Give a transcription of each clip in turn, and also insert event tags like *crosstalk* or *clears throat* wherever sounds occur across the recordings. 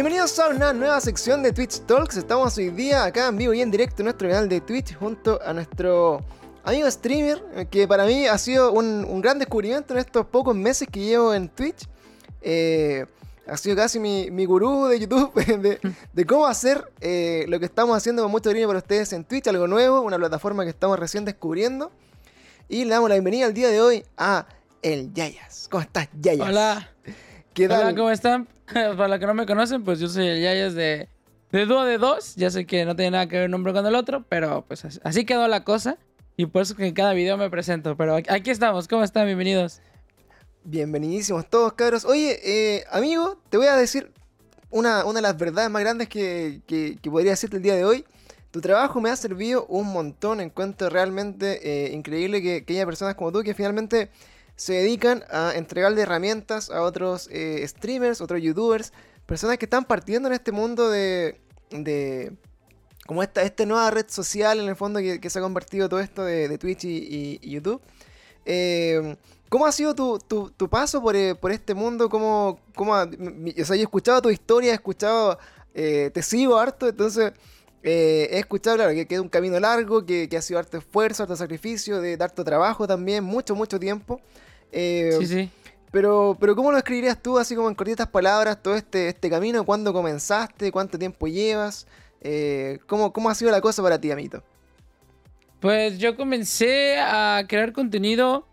Bienvenidos a una nueva sección de Twitch Talks. Estamos hoy día acá en vivo y en directo en nuestro canal de Twitch junto a nuestro amigo streamer, que para mí ha sido un, un gran descubrimiento en estos pocos meses que llevo en Twitch. Eh, ha sido casi mi, mi gurú de YouTube *laughs* de, de cómo hacer eh, lo que estamos haciendo con mucho cariño para ustedes en Twitch, algo nuevo, una plataforma que estamos recién descubriendo. Y le damos la bienvenida al día de hoy a el Yayas. ¿Cómo estás, Yayas? Hola. ¿Qué tal? Hola, ¿cómo están? *laughs* Para los que no me conocen, pues yo soy el Yayas de, de Dúo de Dos. Ya sé que no tiene nada que ver un nombre con el otro, pero pues así- así quedó la cosa. Y por eso que en cada video me presento. Pero aquí- aquí estamos. ¿Cómo están? Bienvenidos. Bienvenidísimos todos, cabros. Oye, eh, amigo, te voy a decir una, una de las verdades más grandes que, que- que podría decirte el día de hoy. Tu trabajo me ha servido un montón. Encuentro realmente eh, increíble que, que haya personas como tú que finalmente se dedican a entregarle herramientas a otros eh, streamers, otros youtubers, personas que están partiendo en este mundo de, de como esta, esta nueva red social en el fondo que, que se ha convertido todo esto de, Twitch y, YouTube. Eh, ¿Cómo ha sido tu, tu- tu paso por, eh, por este mundo? ¿Cómo, cómo ha- yo he escuchado tu historia, he escuchado, eh, te sigo harto, entonces eh, he escuchado, claro, que queda un camino largo, que, que ha sido harto esfuerzo, harto sacrificio, de harto trabajo también, mucho, mucho tiempo. Eh, Sí, sí. pero, pero ¿cómo lo escribirías tú, así como en cortitas palabras, todo este, este camino? ¿Cuándo comenzaste? ¿Cuánto tiempo llevas? Eh, ¿cómo, ¿Cómo ha sido la cosa para ti, amito? Pues yo comencé a crear contenido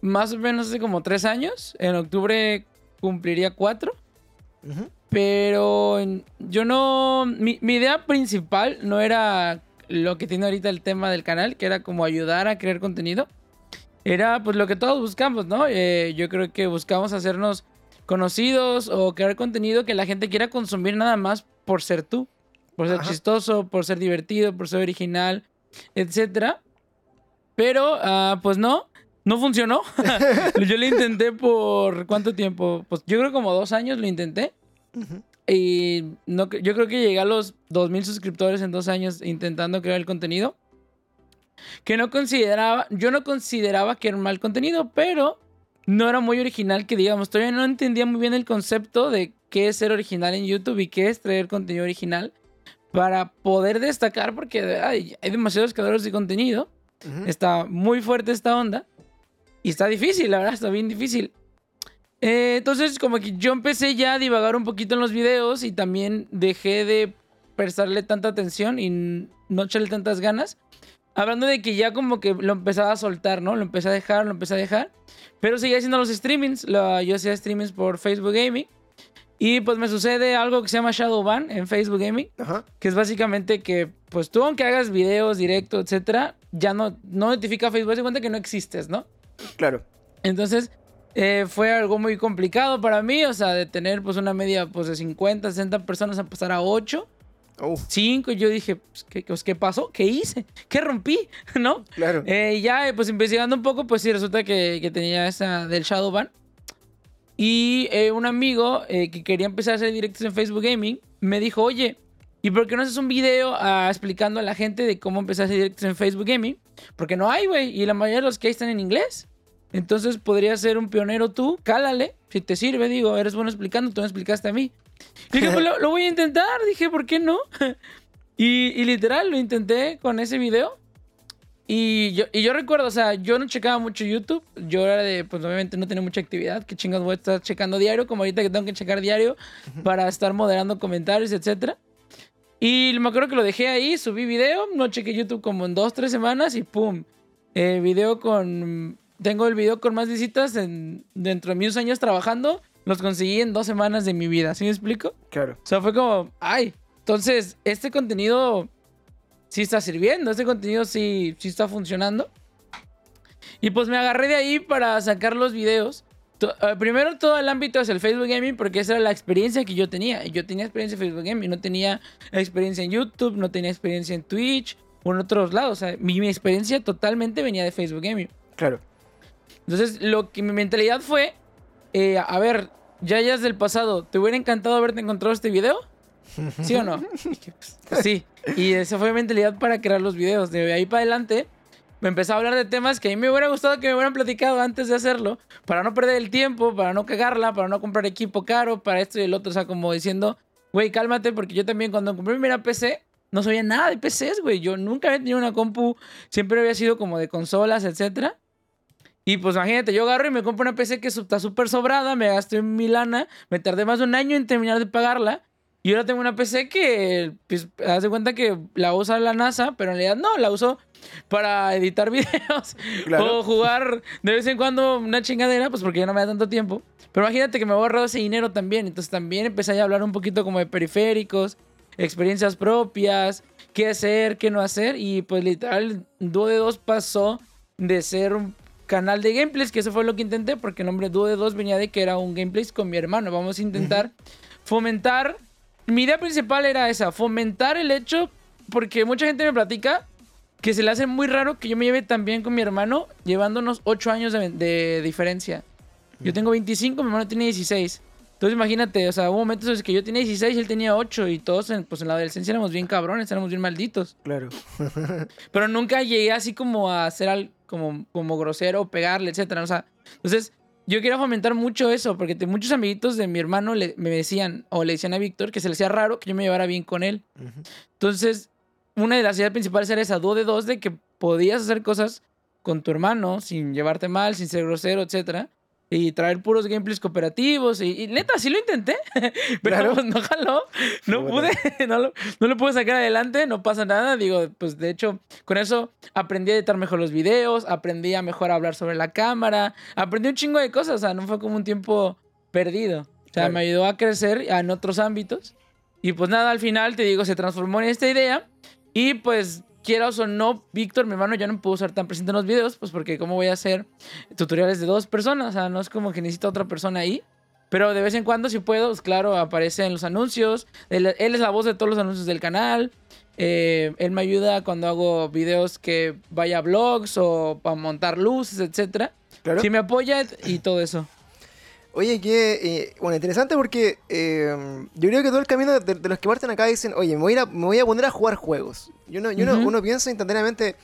más o menos hace como tres años. En octubre cumpliría cuatro. Pero yo no. Mi, mi idea principal no era lo que tiene ahorita el tema del canal, que era como ayudar a crear contenido. Era pues lo que todos buscamos, ¿no? Eh, yo creo que buscamos hacernos conocidos o crear contenido que la gente quiera consumir nada más por ser tú. Por ser Ajá. chistoso, por ser divertido, por ser original, etcétera. Pero, ah, pues no, no funcionó. *laughs* yo lo intenté por cuánto tiempo? Pues yo creo como dos años lo intenté. Y no, yo creo que llegué a los 2.000 suscriptores en dos años intentando crear el contenido. Que no consideraba, yo no consideraba que era un mal contenido, pero no era muy original que digamos, todavía no entendía muy bien el concepto de qué es ser original en YouTube y qué es traer contenido original para poder destacar porque hay demasiados creadores de contenido. Está muy fuerte esta onda. Y está difícil, la verdad, está bien difícil. Eh, entonces, como que yo empecé ya a divagar un poquito en los videos y también dejé de prestarle tanta atención y no echarle tantas ganas. Hablando de que ya como que lo empezaba a soltar, ¿no? Lo empecé a dejar, lo empecé a dejar. Pero seguía haciendo los streamings. lo- yo hacía streamings por Facebook Gaming. Y pues me sucede algo que se llama Shadowban en Facebook Gaming Ajá. que es básicamente que, pues tú aunque hagas videos, directo, etcétera, ya no, no notifica a Facebook, se cuenta que no existes, ¿no? Claro. Entonces, eh, fue algo muy complicado para mí, o sea, de tener pues una media pues de 50, 60 personas a pasar a 8, Uf, 5, y yo dije, pues, ¿qué, pues, ¿qué pasó? ¿Qué hice? ¿Qué rompí? *laughs* ¿No? claro. Eh, y ya, eh, pues investigando un poco, pues sí, resulta que, que tenía esa del Shadowban. Y eh, un amigo eh, que quería empezar a hacer directos en Facebook Gaming me dijo, oye, ¿y por qué no haces un video ah, explicando a la gente de cómo empezar a hacer directos en Facebook Gaming? Porque no hay, güey, y la mayoría de los que hay están en inglés. Entonces podrías ser un pionero tú, cálale, si te sirve, digo, eres bueno explicando, tú me explicaste a mí. Y dije, pues *laughs* lo, lo voy a intentar, dije, ¿por qué no? y, y literal, lo intenté con ese video. Y yo, y yo recuerdo, o sea, yo no checaba mucho YouTube. Yo era de, pues obviamente no tenía mucha actividad. ¿Qué chingados voy a estar checando diario? Como ahorita que tengo que checar diario para estar moderando comentarios, etcétera. Y me acuerdo que lo dejé ahí, subí video, no chequé YouTube como en dos, tres semanas y ¡pum! Eh, video con... Tengo el video con más visitas en, dentro de mis años trabajando. Los conseguí en dos semanas de mi vida, ¿sí me explico? Claro. O sea, fue como, ay, entonces este contenido sí está sirviendo, este contenido sí, sí está funcionando. Y pues me agarré de ahí para sacar los videos. Eh, primero todo el ámbito es el Facebook Gaming porque esa era la experiencia que yo tenía. Yo tenía experiencia en Facebook Gaming, no tenía experiencia en YouTube, no tenía experiencia en Twitch o en otros lados. O sea, mi, mi experiencia totalmente venía de Facebook Gaming. Claro. Entonces, lo que mi mentalidad fue, eh, a ver, ya ya es del pasado, ¿te hubiera encantado haberte encontrado este video? *laughs* ¿Sí o no? Pues, *laughs* sí. Y esa fue mi mentalidad para crear los videos. De ahí para adelante, me empecé a hablar de temas que a mí me hubiera gustado que me hubieran platicado antes de hacerlo, para no perder el tiempo, para no cagarla, para no comprar equipo caro, para esto y el otro. O sea, como diciendo, güey, cálmate, porque yo también cuando compré mi primera PC, no sabía nada de PCs, güey. Yo nunca había tenido una compu, siempre había sido como de consolas, etcétera. Y pues imagínate, yo agarro y me compro una PC que está súper sobrada, me gasté mi lana, me tardé más de un año en terminar de pagarla. Y ahora tengo una PC que, pues, haz de cuenta que la usa la NASA, pero en realidad no, la uso para editar *laughs* videos o jugar de vez en cuando una chingadera, pues porque ya no me da tanto tiempo. Pero imagínate que me he ahorrado ese dinero también. Entonces también empecé a hablar un poquito como de periféricos, experiencias propias, qué hacer, qué no hacer. Y pues literal, Duo de 2 pasó de ser un canal de gameplays, que eso fue lo que intenté, porque el nombre Duo de 2 venía de que era un gameplays con mi hermano. Vamos a intentar fomentar. Mi idea principal era esa, fomentar el hecho, porque mucha gente me platica que se le hace muy raro que yo me lleve tan bien con mi hermano, llevándonos 8 años de, diferencia. Yo tengo 25, mi hermano tiene 16. Entonces imagínate, o sea, hubo momentos en los que yo tenía 16 y él tenía 8 y todos en, pues en la adolescencia éramos bien cabrones, éramos bien malditos. Claro. Pero nunca llegué así como a ser al, como, como grosero, pegarle, etcétera. O sea, entonces yo quiero fomentar mucho eso, porque muchos amiguitos de mi hermano me decían, o le decían a Víctor, que se le hacía raro que yo me llevara bien con él. Entonces, una de las ideas principales era esa, dúo de dos, de que podías hacer cosas con tu hermano sin llevarte mal, sin ser grosero, etcétera. Y traer puros gameplays cooperativos. Y, neta, sí lo intenté. *laughs* Pero pues, no jaló. No pude. *laughs* No lo, no lo pude sacar adelante. No pasa nada. Digo, pues de hecho, con eso aprendí a editar mejor los videos. Aprendí a mejor hablar sobre la cámara. Aprendí un chingo de cosas. O sea, no fue como un tiempo perdido. O sea, me ayudó a crecer en otros ámbitos. Y pues nada, al final te digo, se transformó en esta idea. Y pues, quieras o no, Víctor, mi hermano, ya no puedo estar tan presente en los videos, pues porque cómo voy a hacer tutoriales de dos personas, o sea, no es como que necesito otra persona ahí. Pero de vez en cuando, si puedo, pues claro, aparece en los anuncios. Él, es la voz de todos los anuncios del canal. Eh, él me ayuda cuando hago videos que vaya a vlogs o para montar luces, etc. Claro. Sí me apoya y todo eso. Oye, que, eh, bueno, interesante porque eh, yo creo que todo el camino de, los que parten acá dicen, oye, me voy, a, me voy a poner a jugar juegos. Y uno, uno, piensa instantáneamente,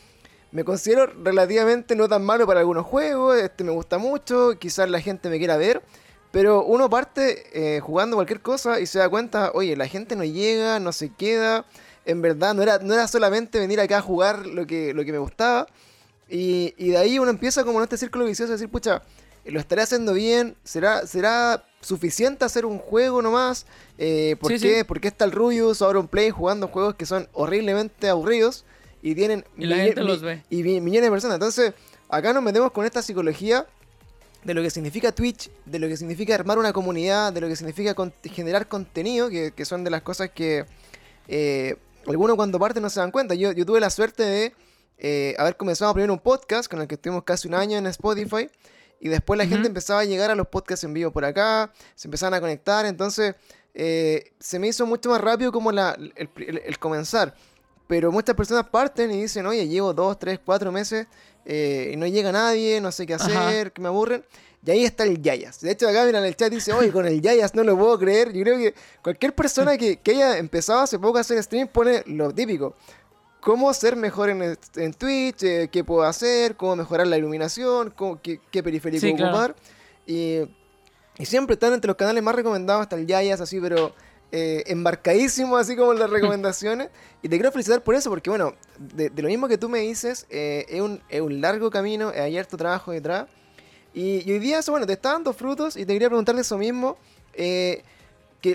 me considero relativamente no tan malo para algunos juegos, este me gusta mucho, quizás la gente me quiera ver, pero uno parte eh, jugando cualquier cosa y se da cuenta, oye, la gente no llega, no se queda, en verdad no era, no era solamente venir acá a jugar lo que, lo que me gustaba, y, y de ahí uno empieza como en este círculo vicioso a decir, pucha, lo estaré haciendo bien, será, será suficiente hacer un juego nomás. Eh, ¿por, qué? ¿Por qué está el Rubius ahora un play jugando juegos que son horriblemente aburridos y tienen y la gente los ve. y millones de personas? Entonces, acá nos metemos con esta psicología de lo que significa Twitch, de lo que significa armar una comunidad, de lo que significa generar contenido, que, son de las cosas que eh, algunos cuando parten no se dan cuenta. Yo, yo tuve la suerte de eh, haber comenzado primero un podcast con el que estuvimos casi un año en Spotify. Y después la gente empezaba a llegar a los podcasts en vivo por acá, se empezaban a conectar, entonces eh, se me hizo mucho más rápido como la, el, comenzar. Pero muchas personas parten y dicen, oye, llevo dos, tres, cuatro meses eh, y no llega nadie, no sé qué hacer, que me aburren. Y ahí está el Yayas. De hecho, acá miran el chat dice, oye, con el Yayas no lo puedo creer. Yo creo que cualquier persona que, que haya empezado hace poco a hacer stream pone lo típico cómo ser mejor en, en Twitch, eh, qué puedo hacer, cómo mejorar la iluminación, qué, qué, periférico ocupar. Y, siempre están entre los canales más recomendados, hasta el Yayas, así, pero eh, embarcadísimo, así como las *laughs* recomendaciones. y te quiero felicitar por eso, porque bueno, de, lo mismo que tú me dices, eh, es, un, es, un, largo camino, hay harto trabajo detrás. Y, hoy día eso, bueno, te está dando frutos y te quería preguntarle eso mismo. que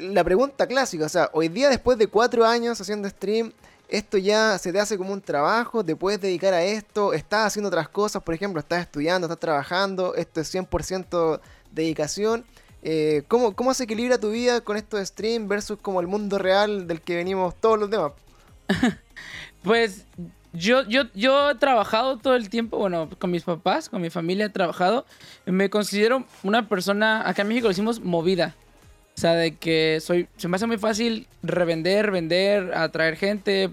la pregunta clásica, o sea, hoy día después de cuatro años haciendo stream, esto ya se te hace como un trabajo, te puedes dedicar a esto, estás haciendo otras cosas, por ejemplo, estás estudiando, estás trabajando, esto es 100% dedicación. Eh, ¿cómo, ¿Cómo se equilibra tu vida con esto de stream versus como el mundo real del que venimos todos los demás? *laughs* pues yo, yo, yo he trabajado todo el tiempo, bueno, con mis papás, con mi familia he trabajado. Me considero una persona, acá en México lo decimos movida. O sea, de que soy, se me hace muy fácil revender, vender, atraer gente,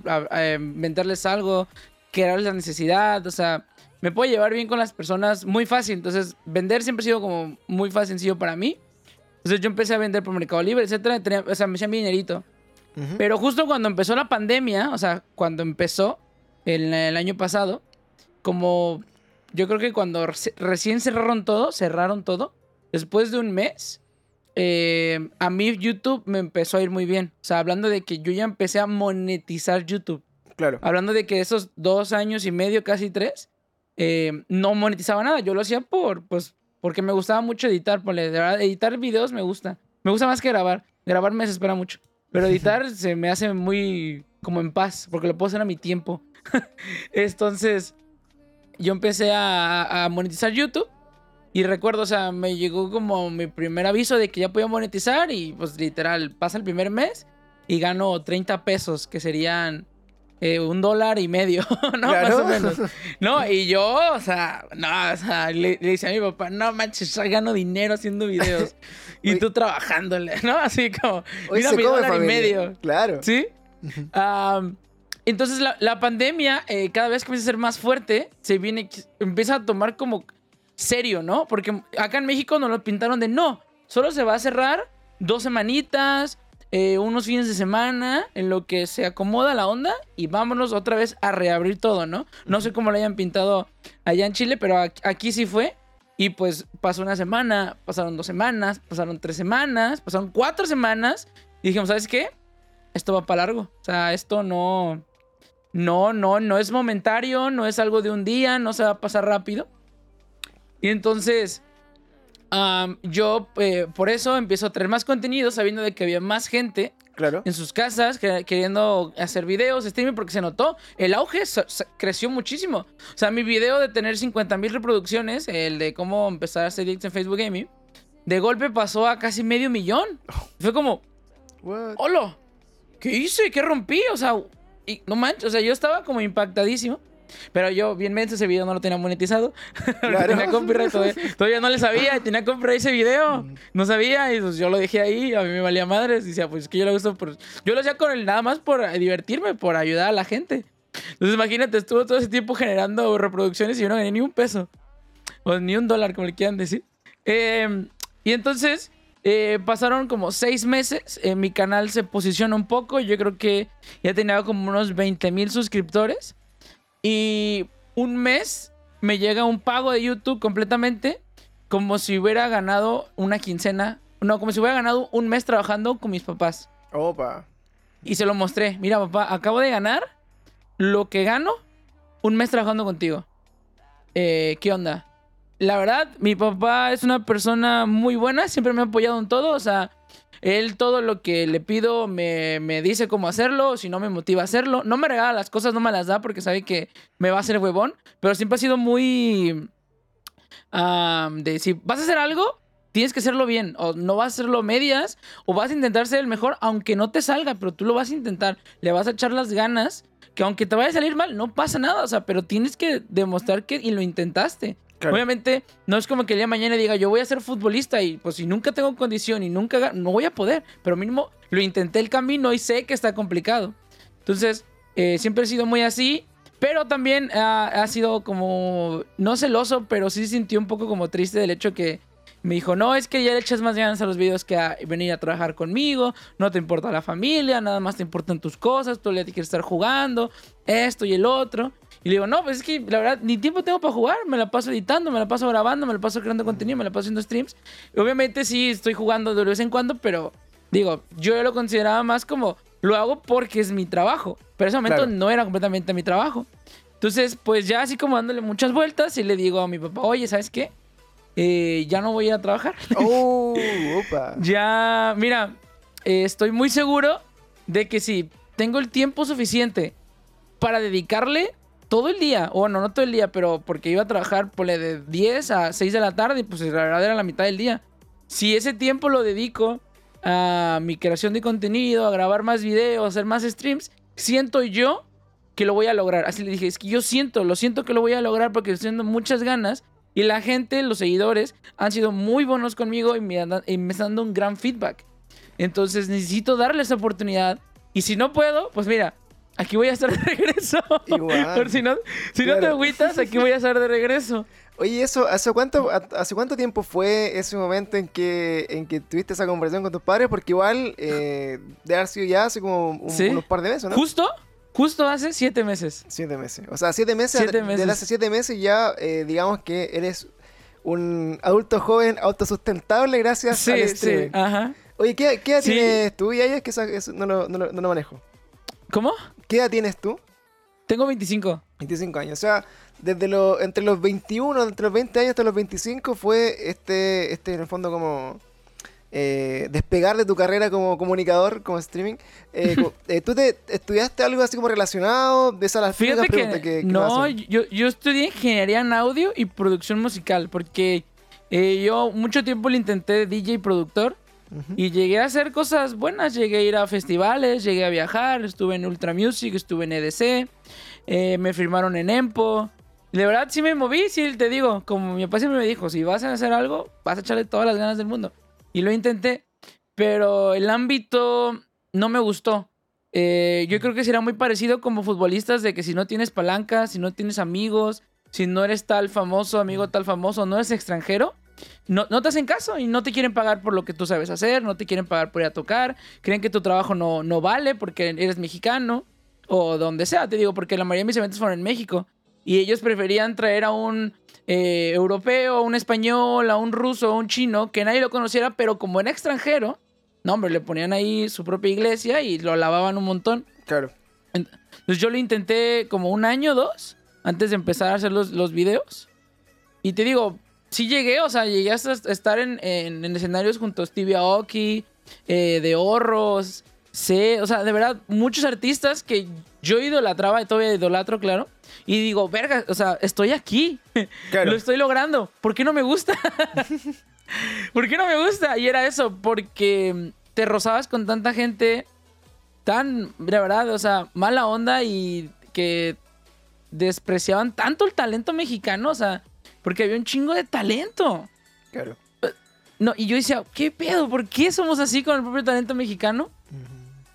venderles algo, crearles la necesidad. O sea, me puedo llevar bien con las personas muy fácil. Entonces, vender siempre ha sido como muy fácil, sencillo para mí. Entonces, yo empecé a vender por Mercado Libre, etcétera. o sea, me hacían mi dinerito. Pero justo cuando empezó la pandemia, o sea, cuando empezó el, el año pasado, como yo creo que cuando recién cerraron todo, cerraron todo, después de un mes, eh, a mí YouTube me empezó a ir muy bien. O sea, hablando de que yo ya empecé a monetizar YouTube. Claro. Hablando de que esos dos años y medio, casi tres, eh, no monetizaba nada. Yo lo hacía por, pues, porque me gustaba mucho editar. Por, de verdad, editar videos me gusta. Me gusta más que grabar. Grabar me desespera mucho. Pero *laughs* editar se me hace muy como en paz, porque lo puedo hacer a mi tiempo. *laughs* Entonces, yo empecé a, a monetizar YouTube. Y recuerdo, o sea, me llegó como mi primer aviso de que ya podía monetizar. Y pues literal, pasa el primer mes y gano 30 pesos, que serían eh, un dólar y medio, *laughs* ¿no? Claro. Más o menos. No, y yo, o sea, no, o sea, le, le decía a mi papá, no manches, ya gano dinero haciendo videos. *laughs* y tú trabajándole, ¿no? Así como, mira mi dólar y medio. Claro. ¿Sí? Entonces la, la pandemia, eh, cada vez que empieza a ser más fuerte, se viene, empieza a tomar como serio, ¿no? Porque acá en México nos lo pintaron de no, solo se va a cerrar dos semanitas, eh, unos fines de semana, en lo que se acomoda la onda y vámonos otra vez a reabrir todo, ¿no? No sé cómo lo hayan pintado allá en Chile, pero aquí, aquí sí fue. Y pues pasó una semana, pasaron dos semanas, pasaron tres semanas, pasaron cuatro semanas. Y dijimos, ¿sabes qué? Esto va para largo. O sea, esto no. No, no, no es momentario, no es algo de un día, no se va a pasar rápido. Y entonces, yo eh, por eso empiezo a traer más contenido, sabiendo de que había más gente Claro. en sus casas que- queriendo hacer videos, streaming, porque se notó. El auge so- so- creció muchísimo. O sea, mi video de tener 50 mil reproducciones, el de cómo empezar a hacer directos en Facebook Gaming, de golpe pasó a casi medio millón. *laughs* Fue como? ¡Hola! ¿Qué hice? ¿Qué rompí? O sea, y, no manches, o sea, yo estaba como impactadísimo. Pero yo, bien menso, ese video no lo tenía monetizado. *laughs* Claro. tenía copyright todavía, todavía no le sabía, tenía copyright ese video. No sabía, y pues yo lo dejé ahí, a mí me valía madres. Y decía, pues es que yo lo uso por. Yo lo hacía con el nada más por eh, divertirme, por ayudar a la gente. Entonces, imagínate, estuvo todo ese tiempo generando reproducciones y yo no gané ni un peso. O ni un dólar, como le quieran decir. Eh, y entonces, eh, pasaron como seis meses. eh, mi canal se posiciona un poco. Yo creo que ya tenía como unos 20 mil suscriptores. Y un mes me llega un pago de YouTube completamente. Como si hubiera ganado una quincena. No, como si hubiera ganado un mes trabajando con mis papás. Opa. Y se lo mostré. Mira, papá, acabo de ganar lo que gano un mes trabajando contigo. Eh, ¿Qué onda? La verdad, mi papá es una persona muy buena. Siempre me ha apoyado en todo. O sea, él todo lo que le pido me, me dice cómo hacerlo. Si no, me motiva a hacerlo. No me regala las cosas, no me las da porque sabe que me va a hacer huevón. Pero siempre ha sido muy... de si vas a hacer algo, tienes que hacerlo bien. O no vas a hacerlo medias. O vas a intentar ser el mejor, aunque no te salga. Pero tú lo vas a intentar. Le vas a echar las ganas. Que aunque te vaya a salir mal, no pasa nada. O sea, pero tienes que demostrar que y lo intentaste. Obviamente, no es como que el día de mañana diga, yo voy a ser futbolista y pues si nunca tengo condición y nunca, no voy a poder. Pero mínimo lo intenté el camino y sé que está complicado. Entonces, eh, siempre he sido muy así. Pero también ah, ha sido como, no celoso, pero sí sintió un poco como triste del hecho que me dijo, no, es que ya le echas más ganas a los videos que a venir a trabajar conmigo, no te importa la familia, nada más te importan tus cosas, tú le quieres estar jugando, esto y el otro. Y le digo, no, pues es que la verdad, ni tiempo tengo para jugar, me la paso editando, me la paso grabando, me la paso creando contenido, me la paso haciendo streams. Y obviamente sí, estoy jugando de vez en cuando, pero digo, yo lo consideraba más como, lo hago porque es mi trabajo. Pero en ese momento Claro. no era completamente mi trabajo. Entonces, pues ya así como dándole muchas vueltas y le digo a mi papá, oye, ¿sabes qué? Eh, ya no voy a ir a trabajar. Oh, *laughs* opa. ya, mira, eh, estoy muy seguro de que si tengo el tiempo suficiente para dedicarle todo el día, o no, no todo el día, pero porque iba a trabajar ponle, de 10 a 6 de la tarde, pues la verdad era la mitad del día. Si ese tiempo lo dedico a mi creación de contenido, a grabar más videos, a hacer más streams, siento yo que lo voy a lograr. Así le dije, es que yo siento, lo siento que lo voy a lograr porque estoy haciendo muchas ganas. Y la gente, los seguidores, han sido muy buenos conmigo y me, andan- y me están dando un gran feedback. Entonces necesito darle esa oportunidad. Y si no puedo, pues mira, aquí voy a estar de regreso. Igual. Por si no, si no te agüitas, aquí voy a estar de regreso. Oye, eso, ¿hace cuánto, ¿hace cuánto tiempo fue ese momento en que, en que tuviste esa conversación con tus padres? Porque igual, eh, de haber sido ya hace como un- Sí. unos par de meses, ¿no? Justo, justo hace siete meses. Siete meses. O sea, siete meses. Siete Desde meses. hace siete meses ya, eh, digamos que eres un adulto joven autosustentable gracias Sí, al sí, streaming. ajá. Oye, ¿qué, qué edad Sí. tienes tú? Y es que esa- eso no, lo, no, lo, no lo manejo. ¿Cómo? ¿Qué edad tienes tú? Tengo 25. 25 años. O sea, desde los, entre los 21, entre los 20 años hasta los 25 fue este, este en el fondo como eh, despegar de tu carrera como comunicador, como streaming. Eh, *laughs* eh, ¿Tú te estudiaste algo así como relacionado? De esas las Fíjate que, preguntas que, que no, yo, yo estudié ingeniería en audio y producción musical porque eh, yo mucho tiempo le intenté de DJ y y llegué a hacer cosas buenas, llegué a ir a festivales, llegué a viajar, estuve en Ultra Music, estuve en EDC, eh, me firmaron en Empo. De verdad sí me moví, sí te digo, como mi papá siempre me dijo, si vas a hacer algo, vas a echarle todas las ganas del mundo. Y lo intenté, pero el ámbito no me gustó. Eh, yo creo que será muy parecido como futbolistas de que si no tienes palanca, si no tienes amigos, si no eres tal famoso, amigo tal famoso, no eres extranjero, no, no te hacen caso y no te quieren pagar por lo que tú sabes hacer, no te quieren pagar por ir a tocar, creen que tu trabajo no, no vale porque eres mexicano o donde sea, te digo, porque la mayoría de mis eventos fueron en México y ellos preferían traer a un eh, europeo, a un español, a un ruso, a un chino, que nadie lo conociera, pero como era extranjero, no, hombre, le ponían ahí su propia iglesia y lo lavaban un montón. Claro. Entonces yo lo intenté como un año o dos antes de empezar a hacer los, los videos. Y te digo, sí llegué, o sea, llegué hasta estar en, en- en escenarios junto a Stevie Aoki, eh, de Horros, sé, o sea, de verdad, muchos artistas que yo idolatraba y todavía idolatro, claro. Y digo, verga, o sea, estoy aquí. *laughs* Claro. Lo estoy logrando. ¿Por qué no me gusta? *laughs* ¿Por qué no me gusta? Y era eso, porque te rozabas con tanta gente tan, de verdad, o sea, mala onda y que despreciaban tanto el talento mexicano, o sea, porque había un chingo de talento. Claro. No, y yo decía, ¿qué pedo? ¿Por qué somos así con el propio talento mexicano?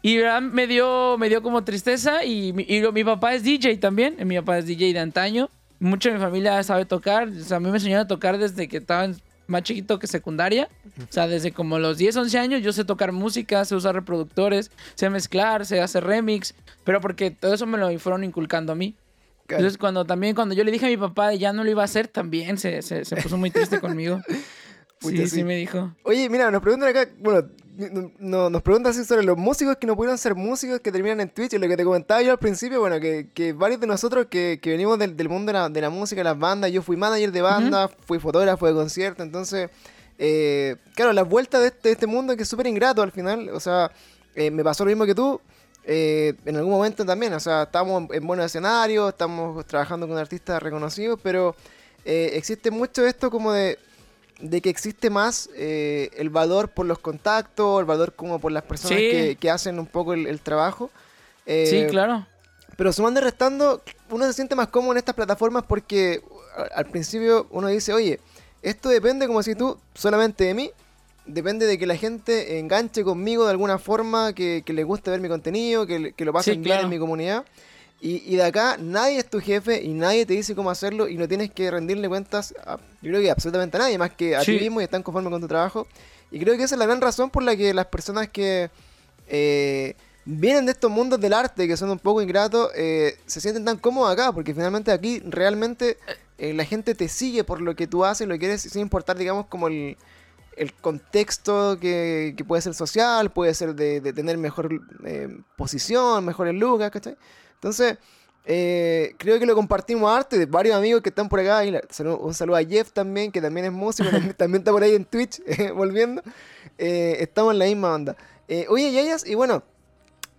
Y ¿verdad? me dio, me dio como tristeza y, mi- y mi papá es DJ también, mi papá es DJ de antaño, mucha de mi familia sabe tocar, o sea, a mí me enseñaron a tocar desde que estaba en- más chiquito que secundaria, o sea, desde como los 10, 11 años yo sé tocar música, sé usar reproductores, sé mezclar, sé hacer remix, pero porque todo eso me lo fueron inculcando a mí. Entonces cuando también, cuando yo le dije a mi papá de ya no lo iba a hacer, también se, se, se puso muy triste conmigo. *laughs* Pucha, Sí, sí. sí me dijo. Oye, mira, nos preguntan acá, bueno, no- no- nos preguntan sobre los músicos que no pudieron ser músicos que terminan en Twitch. Y lo que te comentaba yo al principio, bueno, que, que varios de nosotros que, que venimos del, del mundo de la, de la música, las bandas, yo fui manager de banda, fui fotógrafo de concierto, entonces, eh, claro, las vueltas de este, de este mundo que es súper ingrato al final, o sea, eh, me pasó lo mismo que tú. Eh, en algún momento también, o sea, estamos en, en buenos escenarios, estamos trabajando con artistas reconocidos, pero eh, existe mucho esto como de, de que existe más eh, el valor por los contactos, el valor como por las personas Sí. que, que hacen un poco el, el trabajo. Eh, sí, claro. Pero sumando y restando, uno se siente más cómodo en estas plataformas porque al principio uno dice, oye, esto depende como si tú solamente de mí, depende de que la gente enganche conmigo de alguna forma, que, que les guste ver mi contenido, que, le- que lo pasen Sí, bien claro. en mi comunidad. Y, y de acá nadie es tu jefe y nadie te dice cómo hacerlo y no tienes que rendirle cuentas a, yo creo que absolutamente a nadie, más que a Sí. ti mismo y están conformes con tu trabajo. Y creo que esa es la gran razón por la que las personas que eh, vienen de estos mundos del arte, que son un poco ingratos, eh, se sienten tan cómodos acá, porque finalmente aquí realmente eh, la gente te sigue por lo que tú haces, lo que eres, sin importar, digamos, como el, el contexto que, que puede ser social, puede ser de, de tener mejor eh, posición, mejores lugas, ¿cachai? Entonces, eh, creo que lo compartimos arte de varios amigos que están por acá. Y la- saludo- un saludo a Jeff también, que también es músico, *laughs* también, también está por ahí en Twitch, *laughs* eh, volviendo. Estamos en la misma onda. Oye, Yayas, y bueno,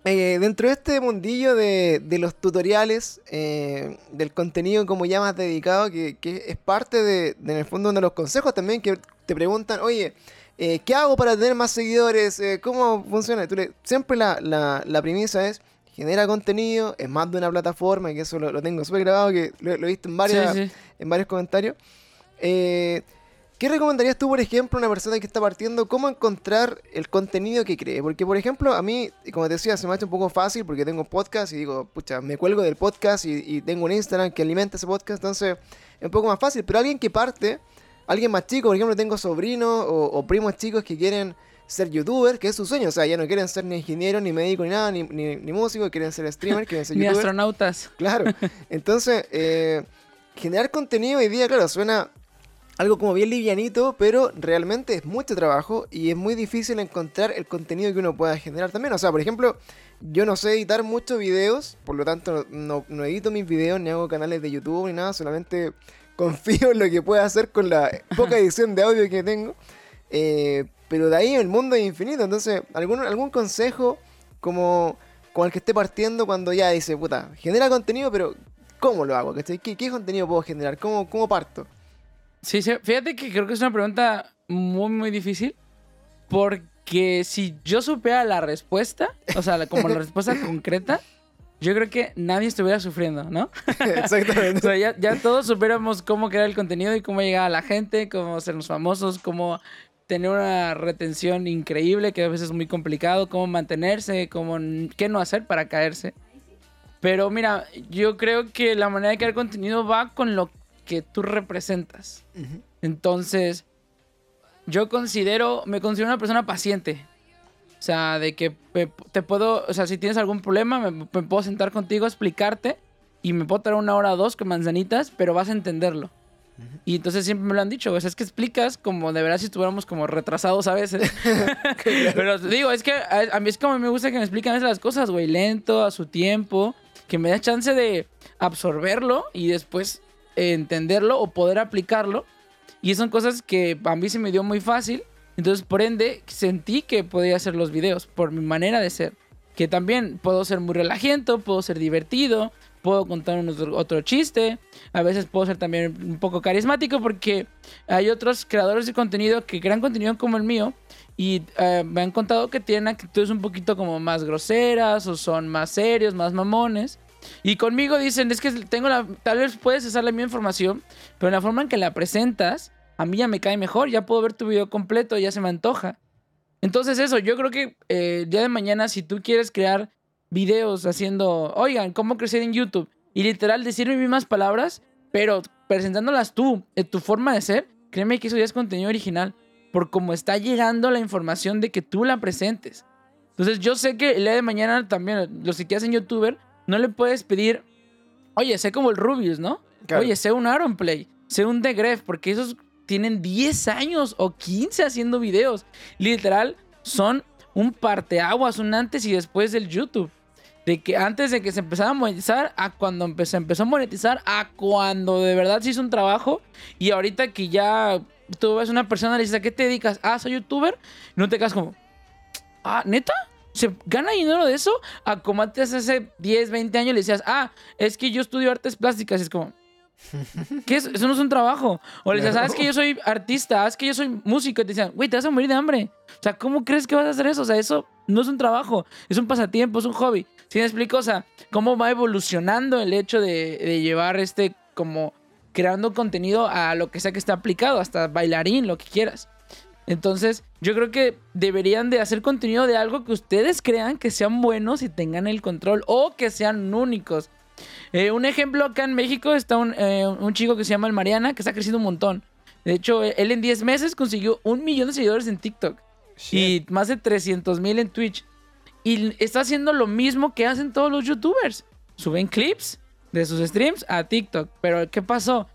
dentro de este mundillo de, de los tutoriales, del contenido como ya más dedicado, que, que es parte de, de, en el fondo, de los consejos también que te preguntan, oye, eh, ¿qué hago para tener más seguidores? Eh, ¿Cómo funciona? Tú le- siempre la, la, la premisa es, genera contenido, es más de una plataforma, y que eso lo, lo tengo súper grabado, que lo, lo he visto en, varias, Sí, sí. en varios comentarios. Eh, ¿Qué recomendarías tú, por ejemplo, a una persona que está partiendo, cómo encontrar el contenido que cree? Porque, por ejemplo, a mí, y como te decía, se me ha hecho un poco fácil porque tengo podcast y digo, pucha, me cuelgo del podcast y, y tengo un Instagram que alimenta ese podcast, entonces es un poco más fácil. Pero alguien que parte, alguien más chico, por ejemplo, tengo sobrinos o, o primos chicos que quieren ser youtubers, que es su sueño, o sea, ya no quieren ser ni ingeniero, ni médico, ni nada, ni, ni, ni músico, quieren ser streamer, quieren ser *laughs* Ni youtubers. astronautas. Claro. *laughs* Entonces, eh, generar contenido hoy día, claro, suena algo como bien livianito, pero realmente es mucho trabajo y es muy difícil encontrar el contenido que uno pueda generar también. O sea, por ejemplo, yo no sé editar muchos videos, por lo tanto no, no edito mis videos ni hago canales de YouTube ni nada, solamente confío en lo que pueda hacer con la poca edición de audio que tengo. Eh, pero de ahí el mundo es infinito, entonces, ¿algún, algún consejo como, como el que esté partiendo cuando ya dice, puta, genera contenido, pero ¿cómo lo hago? ¿Qué, qué contenido puedo generar? ¿Cómo, ¿Cómo parto? Sí, sí, fíjate que creo que es una pregunta muy, muy difícil. Porque si yo supiera la respuesta, o sea, como la respuesta *laughs* concreta, yo creo que nadie estuviera sufriendo, ¿no? *laughs* Exactamente. *laughs* o sea, ya, ya, todos supiéramos cómo crear el contenido y cómo llegar a la gente, cómo sernos famosos, cómo tener una retención increíble, que a veces es muy complicado, cómo mantenerse, cómo, qué no hacer para caerse. Pero mira, yo creo que la manera de crear contenido va con lo que tú representas. Entonces, yo considero, me considero una persona paciente. O sea, de que te puedo, o sea, si tienes algún problema, me, puedo sentar contigo, explicarte y me puedo traer una hora o dos con manzanitas, pero vas a entenderlo. Y entonces siempre me lo han dicho, o sea, es que explicas como de verdad si estuviéramos como retrasados a veces. *laughs* pero digo, es que a, mí es como me gusta que me expliquen a veces las cosas, güey, lento, a su tiempo, que me da chance de absorberlo y después entenderlo o poder aplicarlo. Y son cosas que a mí se me dio muy fácil. Entonces, por ende, sentí que podía hacer los videos por mi manera de ser. Que también puedo ser muy relajento, puedo ser divertido, puedo contar otro, chiste. A veces puedo ser también un poco carismático porque hay otros creadores de contenido que crean contenido como el mío y eh, me han contado que tienen actitudes un poquito como más groseras o son más serios, más mamones. Y conmigo dicen, es que tengo la, tal vez puedes usar la misma información, pero la forma en que la presentas, a mí ya me cae mejor, ya puedo ver tu video completo, ya se me antoja. Entonces eso, yo creo que eh, el día de mañana si tú quieres crear videos haciendo, oigan, ¿cómo crecer en YouTube? Y literal decir mis mismas palabras, pero presentándolas tú, en tu forma de ser, créeme que eso ya es contenido original, por cómo está llegando la información de que tú la presentes. Entonces yo sé que el día de mañana también, los que hacen youtuber, no le puedes pedir, oye, sé como el Rubius, ¿no? Oye, sé un Aaron Play, sé un The Gref, porque esos tienen 10 años o 15 haciendo videos. Literal, son un parteaguas, un antes y después del YouTube. De que antes de que se empezara a monetizar, a cuando se empezó a monetizar, a cuando de verdad se hizo un trabajo. Y ahorita que ya tú ves una persona y le dices, ¿a qué te dedicas? Ah, soy youtuber. No te quedas como, ah, ¿neta? se gana dinero de eso a como antes hace 10, 20 años le decías, ah, es que yo estudio artes plásticas. Y es como, *laughs* ¿qué es? Eso no es un trabajo. O le decías, ah, es que yo soy artista, ah, es que yo soy músico. Y te decían, güey, te vas a morir de hambre. O sea, ¿cómo crees que vas a hacer eso? O sea, eso no es un trabajo, es un pasatiempo, es un hobby. ¿Sí me explico? O sea, cómo va evolucionando el hecho de, de llevar este como creando contenido a lo que sea que esté aplicado, hasta bailarín, lo que quieras. Entonces, yo creo que deberían de hacer contenido de algo que ustedes crean que sean buenos y tengan el control o que sean únicos. Eh, un ejemplo acá en México está eh, un, chico que se llama el Mariana, que está creciendo un montón. De hecho, él en 10 meses consiguió un millón de seguidores en TikTok y más de 300 mil en Twitch. Y está haciendo lo mismo que hacen todos los youtubers. Suben clips de sus streams a TikTok. Pero ¿qué pasó?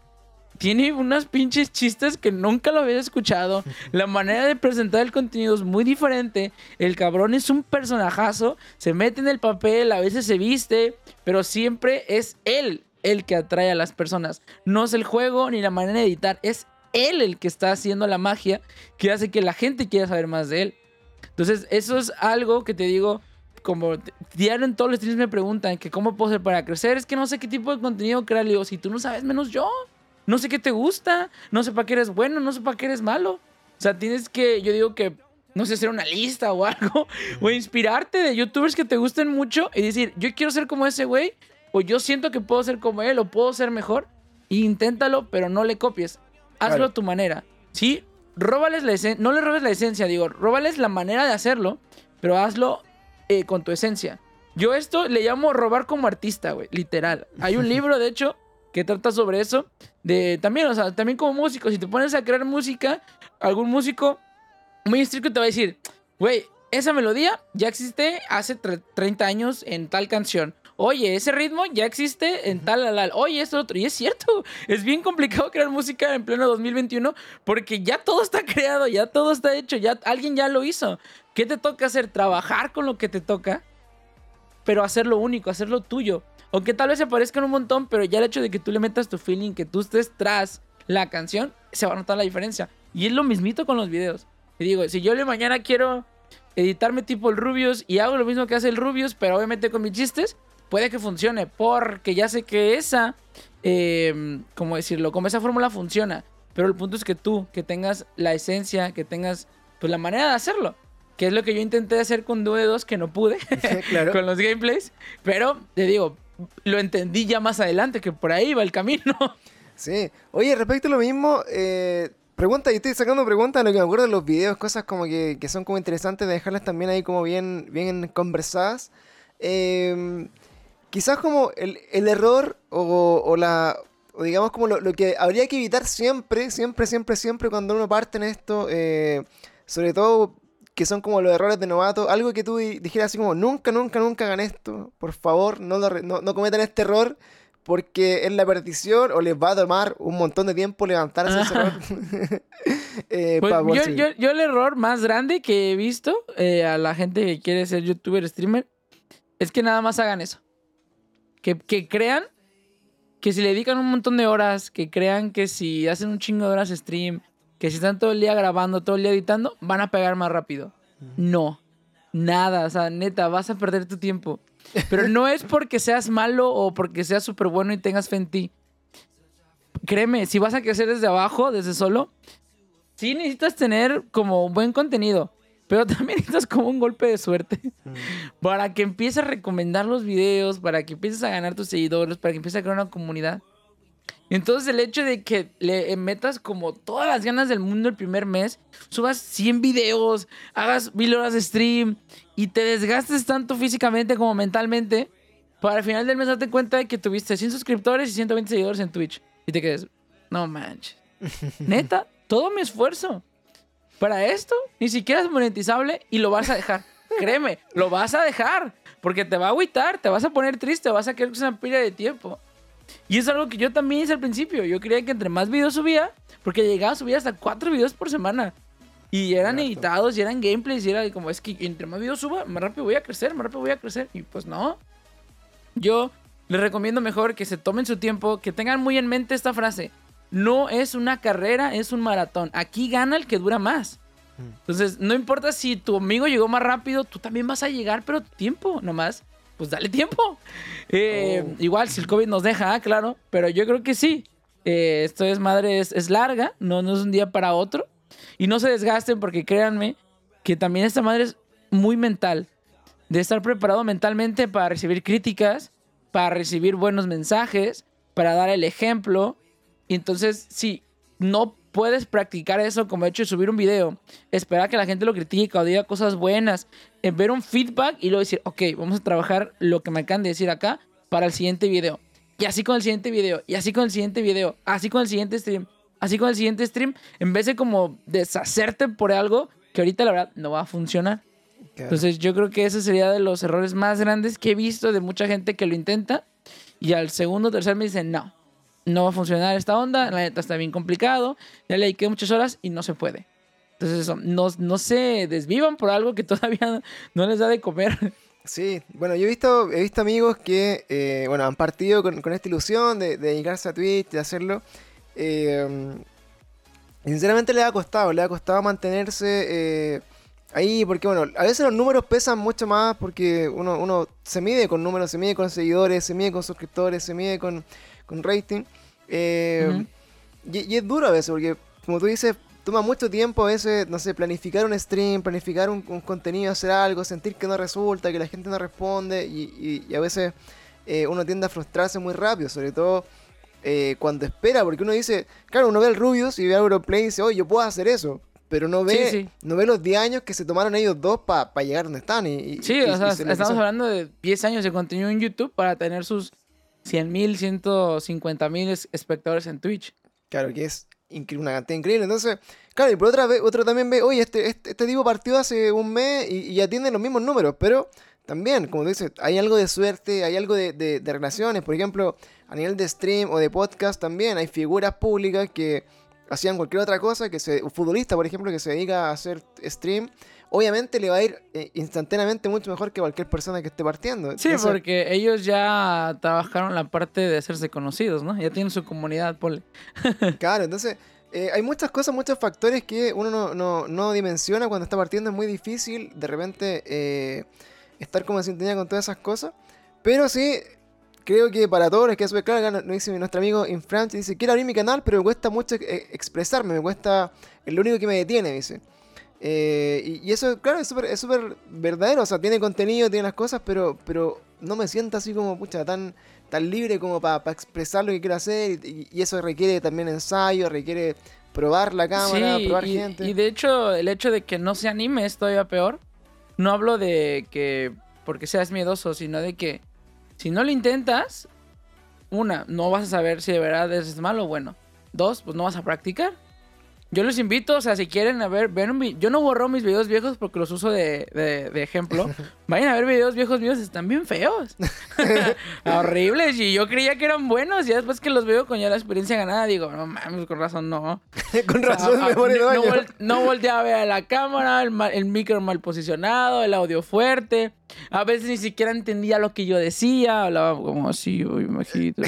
Tiene unas pinches chistes que nunca lo había escuchado. *laughs* La manera de presentar el contenido es muy diferente. El cabrón es un personajazo, se mete en el papel, a veces se viste, pero siempre es él el que atrae a las personas. No es el juego ni la manera de editar, es él el que está haciendo la magia que hace que la gente quiera saber más de él. Entonces, eso es algo que te digo, como diario en todos los streams me preguntan que cómo puedo hacer para crecer, es que no sé qué tipo de contenido crear. Le digo, si tú no sabes, menos yo no sé qué te gusta, no sé para qué eres bueno, no sé para qué eres malo. O sea, tienes que, yo digo que, no sé, hacer una lista o algo, *laughs* o inspirarte de youtubers que te gusten mucho y decir, yo quiero ser como ese güey, o yo siento que puedo ser como él, o puedo ser mejor. inténtalo, pero no le copies. Hazlo a tu manera. Sí, róbales la esencia, no le robes la esencia, digo, róbales la manera de hacerlo, pero hazlo eh, con tu esencia. Yo esto le llamo robar como artista, güey, literal. Hay un *laughs* libro, de hecho, que trata sobre eso. De también, o sea, también como músico, si te pones a crear música, algún músico muy estricto te va a decir, güey, esa melodía ya existe hace 30 años en tal canción. oye, ese ritmo ya existe en tal, tal. Oye, esto, otro. Y es cierto, *laughs* es bien complicado crear música en pleno 2021 porque ya todo está creado, ya todo está hecho, ya alguien ya lo hizo. ¿Qué te toca hacer? Trabajar con lo que te toca, pero hacerlo único, hacerlo tuyo. Aunque tal vez se parezcan un montón, pero ya el hecho de que tú le metas tu feeling, que tú estés tras la canción, se va a notar la diferencia. Y es lo mismito con los videos. Y digo, si yo le mañana quiero editarme tipo el Rubius y hago lo mismo que hace el Rubius, pero obviamente con mis chistes, puede que funcione, porque ya sé que esa, eh, ¿cómo decirlo? Como esa fórmula funciona. Pero el punto es que tú, que tengas la esencia, que tengas pues la manera de hacerlo. Que es lo que yo intenté hacer con Due 2 que no pude *laughs* Claro. *laughs* con los gameplays. Pero te digo, lo entendí ya más adelante, que por ahí va el camino. Sí. Oye, respecto a lo mismo, eh, pregunta, y estoy sacando preguntas lo que me acuerdo de los videos, cosas como que, que son como interesantes de dejarlas también ahí como bien, bien conversadas. Eh, quizás como el, el error o, o la... O digamos como lo, lo que habría que evitar siempre, siempre, siempre, siempre cuando uno parte en esto, eh, sobre todo que son como los errores de novato, algo que tú di- dijeras así como, nunca, nunca, nunca hagan esto, por favor, no, lo no, no cometan este error, porque es la perdición o les va a tomar un montón de tiempo levantarse ese error. *laughs* Eh, Pues, pa- por yo, sí. yo- yo el error más grande que he visto eh, a la gente que quiere ser youtuber, streamer, es que nada más hagan eso. Que, que crean que si le dedican un montón de horas, que crean que si hacen un chingo de horas stream, que si están todo el día grabando, todo el día editando, van a pegar más rápido. No, nada, o sea, neta, vas a perder tu tiempo. Pero no es porque seas malo o porque seas súper bueno y tengas fe en ti. Créeme, si vas a crecer desde abajo, desde solo, sí necesitas tener como buen contenido, pero también *laughs* necesitas como un golpe de suerte para que empieces a recomendar los videos, para que empieces a ganar tus seguidores, para que empieces a crear una comunidad. Entonces el hecho de que le metas como todas las ganas del mundo el primer mes, subas 100 videos, hagas mil horas de stream y te desgastes tanto físicamente como mentalmente, para al final del mes darte cuenta de que tuviste 100 suscriptores y 120 seguidores en Twitch. Y te quedas, no manches. *laughs* Neta, todo mi esfuerzo para esto ni siquiera es monetizable y lo vas a dejar. Créeme, lo vas a dejar. Porque te va a agüitar, te vas a poner triste, vas a querer que es una pila de tiempo. Y es algo que yo también hice al principio. Yo creía que entre más videos subía, porque llegaba a subir hasta cuatro videos por semana. Y eran Cierto. editados, y eran gameplays, y era como, es que entre más videos suba, más rápido voy a crecer, más rápido voy a crecer. Y pues no. Yo les recomiendo mejor que se tomen su tiempo, que tengan muy en mente esta frase. No es una carrera, es un maratón. Aquí gana el que dura más. Entonces, no importa si tu amigo llegó más rápido, tú también vas a llegar, pero tiempo nomás. Pues dale tiempo. Eh, Oh. Igual si el COVID nos deja, ah, claro. Pero yo creo que sí. Eh, esto es madre, es, es larga, no, no es un día para otro. Y no se desgasten porque créanme que también esta madre es muy mental. De estar preparado mentalmente para recibir críticas, para recibir buenos mensajes, para dar el ejemplo. Y entonces, si no puedes practicar eso como he hecho de subir un video, esperar que la gente lo critique o diga cosas buenas, eh, ver un feedback y luego decir, ok, vamos a trabajar lo que me acaban de decir acá para el siguiente video. Y así con el siguiente video, y así con el siguiente video, así con el siguiente stream, así con el siguiente stream, en vez de como deshacerte por algo que ahorita la verdad no va a funcionar. Entonces yo creo que ese sería de los errores más grandes que he visto de mucha gente que lo intenta y al segundo o tercer me dicen, no, no va a funcionar esta onda, la neta está bien complicado, ya le dediqué muchas horas y no se puede. Entonces eso, no, no se desvivan por algo que *laughs* todavía no les da de comer. Sí, bueno, yo he visto, he visto amigos que, eh, bueno, han partido con, con esta ilusión de, de dedicarse a Twitch, de hacerlo. eh, sinceramente le ha costado, le ha costado mantenerse eh, ahí, porque bueno, a veces los números pesan mucho más porque uno, uno se mide con números, se mide con seguidores, se mide con suscriptores, se mide con, con rating. eh, y, y es duro a veces, porque como tú dices, toma mucho tiempo a veces, no sé, planificar un stream, planificar un, un contenido, hacer algo, sentir que no resulta, que la gente no responde, y, y- y a veces eh, uno tiende a frustrarse muy rápido, sobre todo eh, cuando espera, porque uno dice, claro, uno ve al Rubius y ve a Europlay y dice, oye, yo puedo hacer eso. Pero no ve, Sí, sí. no ve los 10 años que se tomaron ellos dos para llegar donde están. Y, Sí, y- o sea, estamos hablando de 10 años de contenido en YouTube para tener sus 100 mil, 150 mil espectadores en Twitch. Claro, que es una cantidad increíble. Entonces, claro, y por otra vez, otro también ve, oye, este, este, este tipo partió hace un mes y ya tiene los mismos números, pero también, como tú dices, hay algo de suerte, hay algo de, de- de relaciones. Por ejemplo, a nivel de stream o de podcast también hay figuras públicas que hacían cualquier otra cosa, que se, un futbolista, por ejemplo, que se dedica a hacer stream, obviamente le va a ir eh, instantáneamente mucho mejor que cualquier persona que esté partiendo. Sí, Entonces, porque ellos ya trabajaron la parte de hacerse conocidos, ¿no? Ya tienen su comunidad, Pole. *laughs* Claro, entonces eh, hay muchas cosas, muchos factores que uno no, no- no dimensiona cuando está partiendo. Es muy difícil de repente eh, estar como en sintonía con todas esas cosas. Pero sí, creo que para todos les queda súper claro. Acá nos dice nuestro amigo Infranch, dice, quiero abrir mi canal, pero me cuesta mucho eh, expresarme, me cuesta, es lo único que me detiene, dice. Eh, y, y eso, claro, es súper es verdadero, o sea, tiene contenido, tiene las cosas, pero, pero no me siento así como, pucha, tan, tan libre como para expresar lo que quiero hacer. Y, y eso requiere también ensayo, requiere probar la cámara, Sí, probar y, gente. y de hecho, el hecho de que no se anime es todavía peor. No hablo de que porque seas miedoso, sino de que si no lo intentas, una, no vas a saber si de verdad es malo o bueno. Dos, pues no vas a practicar. Yo los invito, o sea, si quieren a ver, ver un vi- Yo no borro mis videos viejos porque los uso de, de- de ejemplo. *laughs* Vayan a ver videos viejos míos, están bien feos. *laughs* *laughs* Horribles. Y yo creía que eran buenos. Y después que los veo con ya la experiencia ganada, digo, no mames, con razón no. Con O sea, razón me pone no, no, vol- no volteaba a ver a la cámara, el, el micro mal posicionado, el audio fuerte. A veces ni siquiera entendía lo que yo decía. Hablaba como así, uy, majito.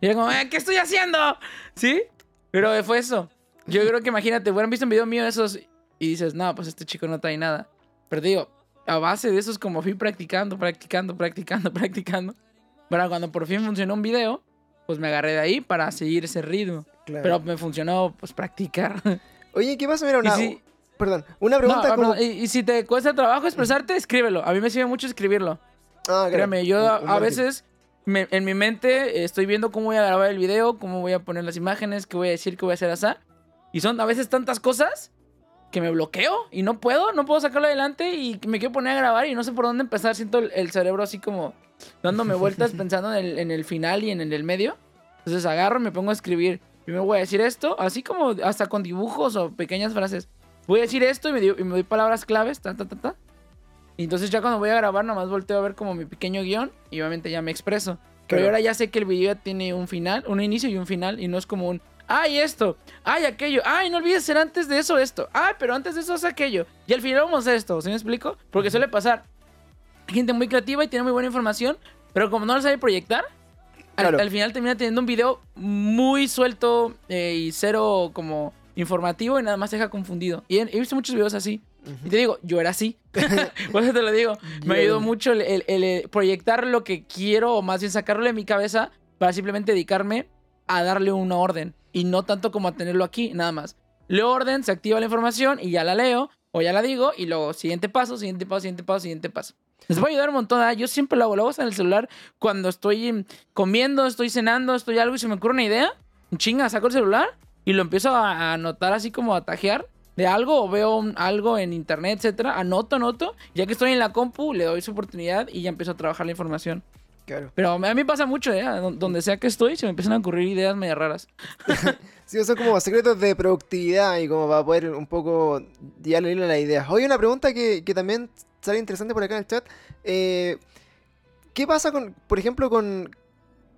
Y era como, "Eh, ¿qué estoy haciendo? ¿Sí? Pero fue eso. Yo creo que imagínate, hubieran visto un video mío de esos y dices, no, pues este chico no trae nada. Pero te digo, a base de eso es como fui practicando, practicando, practicando, *laughs* practicando. Para cuando por fin funcionó un video, pues me agarré de ahí para seguir ese ritmo. Claro. Pero me funcionó, pues, practicar. *laughs* Oye, ¿qué pasa? Mira, una, si- perdón, una No, pregunta ah, como... y, y si te cuesta trabajo expresarte, escríbelo. A mí me sirve mucho escribirlo. Ah. Créeme, yo Un- a, un a veces me- en mi mente estoy viendo cómo voy a grabar el video, cómo voy a poner las imágenes, qué voy a decir, qué voy a hacer así. Y son a veces tantas cosas que me bloqueo y no puedo, no puedo sacarlo adelante y me quiero poner a grabar y no sé por dónde empezar. Siento el, el cerebro así como dándome vueltas *laughs* pensando en el, en el final y en el medio. Entonces agarro y me pongo a escribir. Primero voy a decir esto, así como hasta con dibujos o pequeñas frases. Voy a decir esto y me, di- y me doy palabras claves, ta, ta, ta, ta. Y entonces ya cuando voy a grabar, nomás volteo a ver como mi pequeño guion y obviamente ya me expreso. Pero Claro. ahora ya sé que el video tiene un final, un inicio y un final y no es como un, ay esto, ay aquello, ay no olvides hacer antes de eso esto, ay pero antes de eso es aquello. Y al final vamos a esto, ¿sí me explico? Porque suele pasar. Gente muy creativa y tiene muy buena información, pero como no lo sabe proyectar, al, Claro. al final termina teniendo un video muy suelto eh, y cero como informativo y nada más te deja confundido. Y he, he visto muchos videos así. Y te digo, yo era así. *laughs* *laughs* Por eso te lo digo. Me ayudó mucho el, el- el, eh, proyectar lo que quiero, o más bien sacarlo de mi cabeza, para simplemente dedicarme a darle una orden. Y no tanto como a tenerlo aquí, nada más. Leo orden, se activa la información y ya la leo, o ya la digo, y luego siguiente paso, siguiente paso, siguiente paso, siguiente paso. Les va a ayudar un montón. ¿ah? Yo siempre lo hago, lo hago en el celular cuando estoy comiendo, estoy cenando, estoy algo y se me ocurre una idea. Chinga, saco el celular y lo empiezo a anotar así como a tajear de algo o veo un- algo en internet, etcétera. Anoto, anoto. Ya que estoy en la compu, le doy su oportunidad y ya empiezo a trabajar la información. Claro. Pero a mí pasa mucho, ¿eh? Don- Donde sea que estoy, se me empiezan a ocurrir ideas medio raras. *laughs* Sí, son como secretos de productividad y como para poder un poco guiarle a la idea. Hoy una pregunta que, que también sale interesante por acá en el chat. eh, ¿Qué pasa con, por ejemplo, con,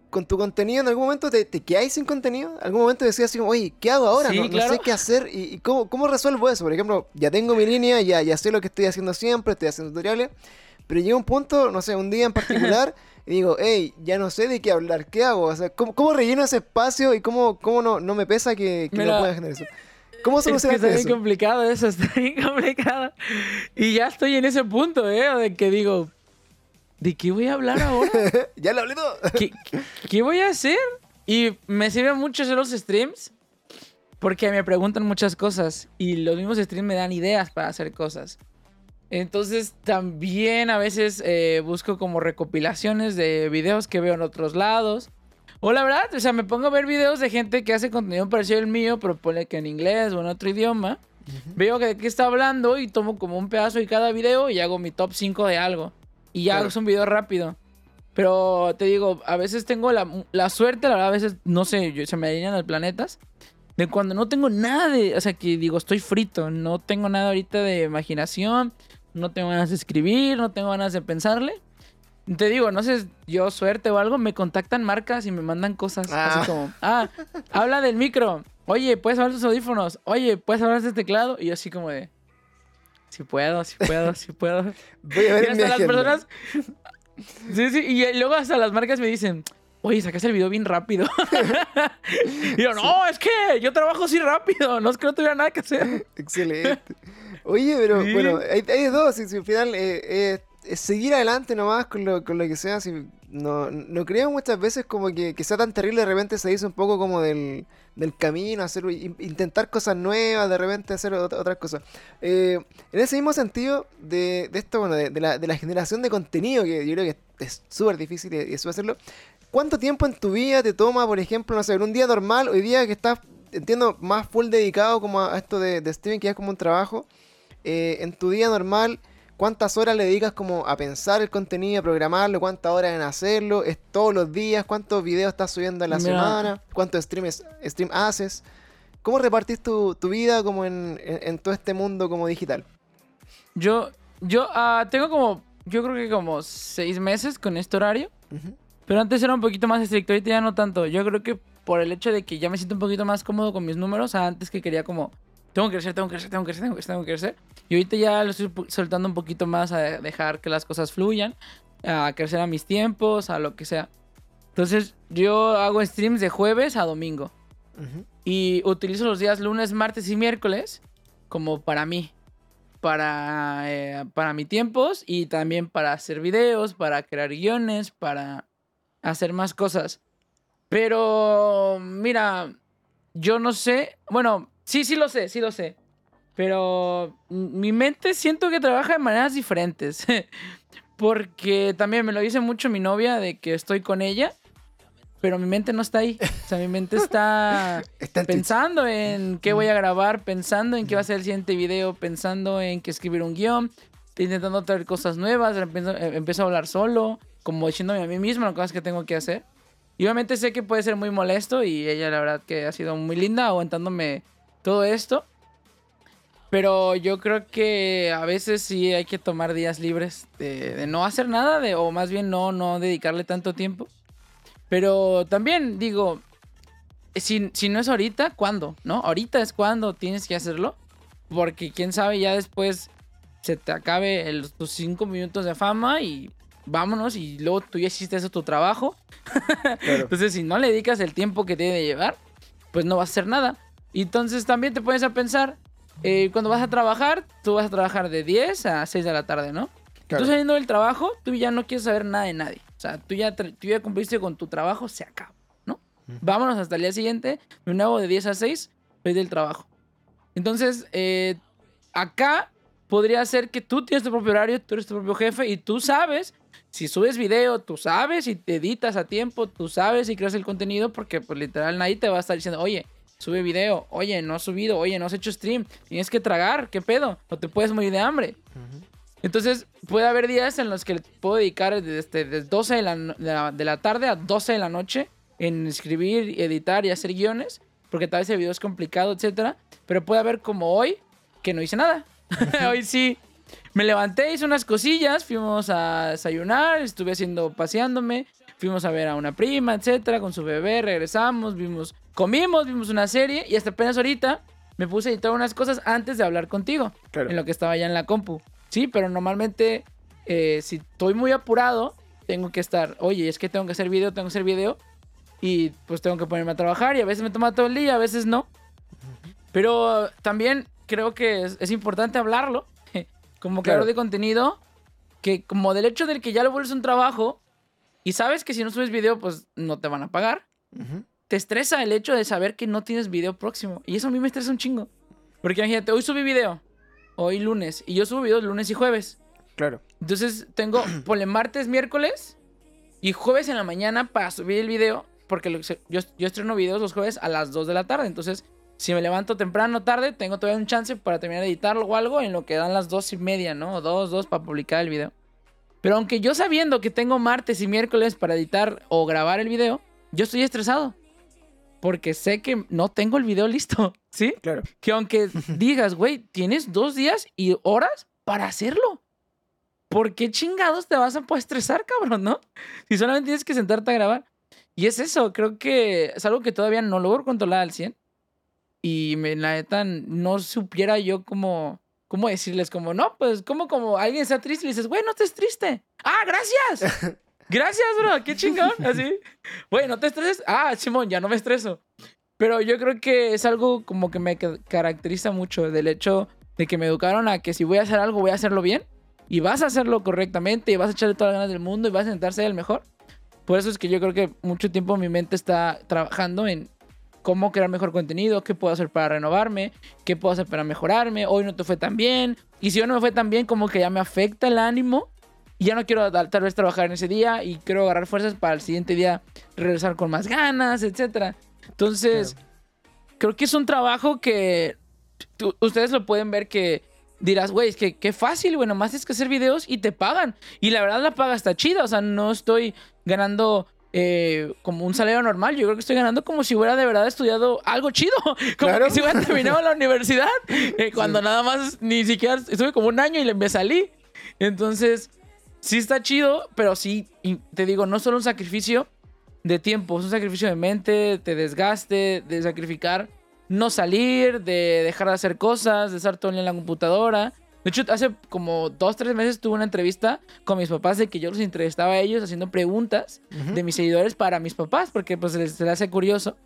con tu contenido? ¿En algún momento te, te quedáis sin contenido? ¿En algún momento decías así como, oye, ¿qué hago ahora? Sí, no, sé qué hacer. ¿Y, y cómo, cómo resuelvo eso? Por ejemplo, ya tengo mi línea, ya, ya sé lo que estoy haciendo siempre, estoy haciendo tutoriales. Pero llega un punto, no sé, un día en particular, *laughs* y digo, hey, ya no sé de qué hablar, ¿qué hago? O sea, ¿cómo, cómo relleno ese espacio y cómo, cómo no, no me pesa que, que no Mira, pueda generar eso? ¿Cómo Es que está bien eso? complicado eso, *laughs* está bien complicado. Y ya estoy en ese punto, ¿eh? De que digo, ¿de qué voy a hablar ahora? *laughs* ya lo hablé todo. ¿Qué, qué voy a hacer? Y me sirve mucho hacer los streams porque me preguntan muchas cosas y los mismos streams me dan ideas para hacer cosas. Entonces también a veces eh, busco como recopilaciones de videos que veo en otros lados. O la verdad, o sea, me pongo a ver videos de gente que hace contenido parecido al mío, pero pone que en inglés o en otro idioma. Veo que de qué está hablando y tomo como un pedazo de cada video y hago mi top 5 de algo. Y ya Claro. es un video rápido. Pero te digo, a veces tengo la, la suerte, la verdad, a veces, no sé, yo- se me alinean los planetas. De cuando no tengo nada de. O sea, que digo, estoy frito. No tengo nada ahorita de imaginación. no tengo ganas de escribir, no tengo ganas de pensarle. Te digo, no sé, yo suerte o algo, me contactan marcas y me mandan cosas Ah. así como, ah, habla del micro. Oye, ¿puedes hablar de tus audífonos? Oye, ¿puedes hablar de este teclado? Y yo así como de, sí puedo, sí puedo, sí pudo. Voy a Y ver mi hasta las personas... Sí, sí, y luego hasta las marcas me dicen, oye, sacaste el video bien rápido. *laughs* y yo, no, es que yo trabajo así rápido, no es que no tuviera nada que hacer. *laughs* Excelente. Oye, pero Sí. bueno, hay, hay dos. Si al final eh, eh, es seguir adelante nomás con lo, con lo que sea. Si no, no creo muchas veces como que, que sea tan terrible. De repente se dice un poco como del, del camino, hacer, in- intentar cosas nuevas, de repente hacer ot- otras cosas. Eh, en ese mismo sentido, de, de esto, bueno, de, de la, de la generación de contenido, que yo creo que es súper difícil y, y eso hacerlo. ¿Cuánto tiempo en tu vida te toma, por ejemplo, no sé, en un día normal, hoy día que estás, entiendo, más full dedicado como a, esto de, de streaming, que es como un trabajo? eh, en tu día normal, ¿cuántas horas le dedicas como a pensar el contenido, a programarlo? ¿Cuántas horas en hacerlo? ¿Es todos los días? ¿Cuántos videos estás subiendo a la Mira. semana? ¿Cuántos streams, stream haces? ¿Cómo repartís tu, tu vida como en, en- en todo este mundo como digital? Yo, yo ah, tengo como, yo creo que como seis meses con este horario. Pero antes era un poquito más estricto, ahorita ya no tanto. Yo creo que por el hecho de que ya me siento un poquito más cómodo con mis números, antes que quería como, tengo que crecer, tengo que crecer, tengo que crecer, tengo que crecer, tengo que crecer. Y ahorita ya lo estoy soltando un poquito más a dejar que las cosas fluyan, a crecer a mis tiempos, a lo que sea. Entonces yo hago streams de jueves a domingo. Ujú. Y utilizo los días lunes, martes y miércoles como para mí. Para, eh, para mis tiempos y también para hacer videos, para crear guiones, para hacer más cosas. Pero, mira, yo no sé. Bueno, sí, sí lo sé, sí lo sé. Pero mi mente siento que trabaja de maneras diferentes. *laughs* Porque también me lo dice mucho mi novia de que estoy con ella. Pero mi mente no está ahí. O sea, mi mente está *laughs* Está pensando en qué voy a grabar, pensando en qué va a ser el siguiente video, pensando en que escribir un guion, intentando traer cosas nuevas, empiezo, eh, empiezo a hablar solo, como diciéndome a mí mismo las cosas que tengo que hacer. Y obviamente sé que puede ser muy molesto y ella la verdad que ha sido muy linda aguantándome todo esto. Pero yo creo que a veces sí hay que tomar días libres de, de no hacer nada, de, o más bien no, no dedicarle tanto tiempo. Pero también digo, si, si no es ahorita, ¿cuándo? ¿No? Ahorita es cuando tienes que hacerlo. Porque quién sabe, ya después se te acabe el- tus cinco minutos de fama y vámonos. Y luego tú ya hiciste eso tu trabajo. *laughs* Claro. Entonces, si no le dedicas el tiempo que tiene de llevar, pues no vas a hacer nada. Y entonces también te pones a pensar, eh, cuando vas a trabajar, tú vas a trabajar de 10 a 6 de la tarde, ¿no? Claro. Tú saliendo del trabajo, tú ya no quieres saber nada de nadie. O sea, tú ya, tú ya cumpliste con tu trabajo, se acaba, ¿no? Vámonos hasta el día siguiente, de nuevo de 10 a 6, voy del trabajo. Entonces, eh, acá podría ser que tú tienes tu propio horario, tú eres tu propio jefe y tú sabes si subes video, tú sabes si te editas a tiempo, tú sabes si creas el contenido, porque pues literal nadie te va a estar diciendo, oye, sube video, oye, no has subido, oye, no has hecho stream, tienes que tragar, ¿qué pedo? O te puedes morir de hambre. Entonces, puede haber días en los que puedo dedicar desde, desde 12 de la, no- de, la, de la tarde a 12 de la noche en escribir, editar y hacer guiones, porque tal vez el video es complicado, etcétera. Pero puede haber como hoy, que no hice nada. *laughs* hoy sí. Me levanté, hice unas cosillas, fuimos a desayunar, estuve haciendo, paseándome, fuimos a ver a una prima, etcétera, con su bebé, regresamos, vimos, comimos, vimos una serie y hasta apenas ahorita me puse a editar unas cosas antes de hablar contigo Claro. en lo que estaba ya en la compu. Sí, pero normalmente eh, si estoy muy apurado, tengo que estar, oye, es que tengo que hacer video, tengo que hacer video. Y pues tengo que ponerme a trabajar y a veces me toma todo el día, a veces no. Pero también creo que es, es importante hablarlo como creador Claro. de contenido, que como del hecho del que ya lo vuelves un trabajo y sabes que si no subes video, pues no te van a pagar te estresa el hecho de saber que no tienes video próximo. Y eso a mí me estresa un chingo. Porque imagínate, hoy subí video. Hoy lunes. Y yo subo videos lunes y jueves. Claro. Entonces tengo, *clears throat* ponle martes, miércoles y jueves en la mañana para subir el video. Porque yo, yo estreno videos los jueves a las 2 de la tarde. Entonces, si me levanto temprano o tarde, tengo todavía un chance para terminar de editarlo o algo en lo que dan las 2 y media, ¿no? O 2, 2 para publicar el video. Pero aunque yo sabiendo que tengo martes y miércoles para editar o grabar el video, yo estoy estresado. Porque sé que no tengo el video listo, *laughs* ¿sí? Claro. Que aunque *laughs* digas, güey, tienes dos días y horas para hacerlo. ¿por qué chingados te vas a poder estresar, cabrón, no? Si solamente tienes que sentarte a grabar. Y es eso, creo que es algo que todavía no logro controlar al 100. Y me, la neta no supiera yo cómo, cómo decirles, como, no, pues, como, como alguien está triste y le dices, güey, no estés triste. Ah, gracias. *laughs* Gracias, bro, qué *laughs* chingón. Así. Güey, no te estreses. Ah, Simón, ya no me estreso. Pero yo creo que es algo como que me caracteriza mucho del hecho de que me educaron a que si voy a hacer algo, voy a hacerlo bien. Y vas a hacerlo correctamente y vas a echarle todas las ganas del mundo y vas a intentar ser el mejor. Por eso es que yo creo que mucho tiempo mi mente está trabajando en cómo crear mejor contenido, qué puedo hacer para renovarme, qué puedo hacer para mejorarme. Hoy no te fue tan bien. Y si hoy no me fue tan bien, como que ya me afecta el ánimo. Y ya no quiero tal vez trabajar en ese día y quiero agarrar fuerzas para el siguiente día regresar con más ganas, etc. Entonces, creo que es un trabajo que ustedes lo pueden ver que dirás, güey, es que qué fácil, güey, nomás tienes que hacer videos y te pagan. Y la verdad la paga está chida, o sea, no estoy ganando eh, como un salario normal, yo creo que estoy ganando como si hubiera de verdad estudiado algo chido, *laughs* como que si hubiera terminado la universidad, *laughs* eh, cuando nada más ni siquiera estuve como un año y me salí. Entonces, sí está chido, pero sí, te digo, no solo un sacrificio de tiempo, es un sacrificio de mente, de desgaste, de sacrificar no salir, de dejar de hacer cosas, de estar todo en la computadora. De hecho, hace como dos, tres meses tuve una entrevista con mis papás de que yo los entrevistaba a ellos haciendo preguntas de mis seguidores para mis papás, porque pues les, les, hace curioso.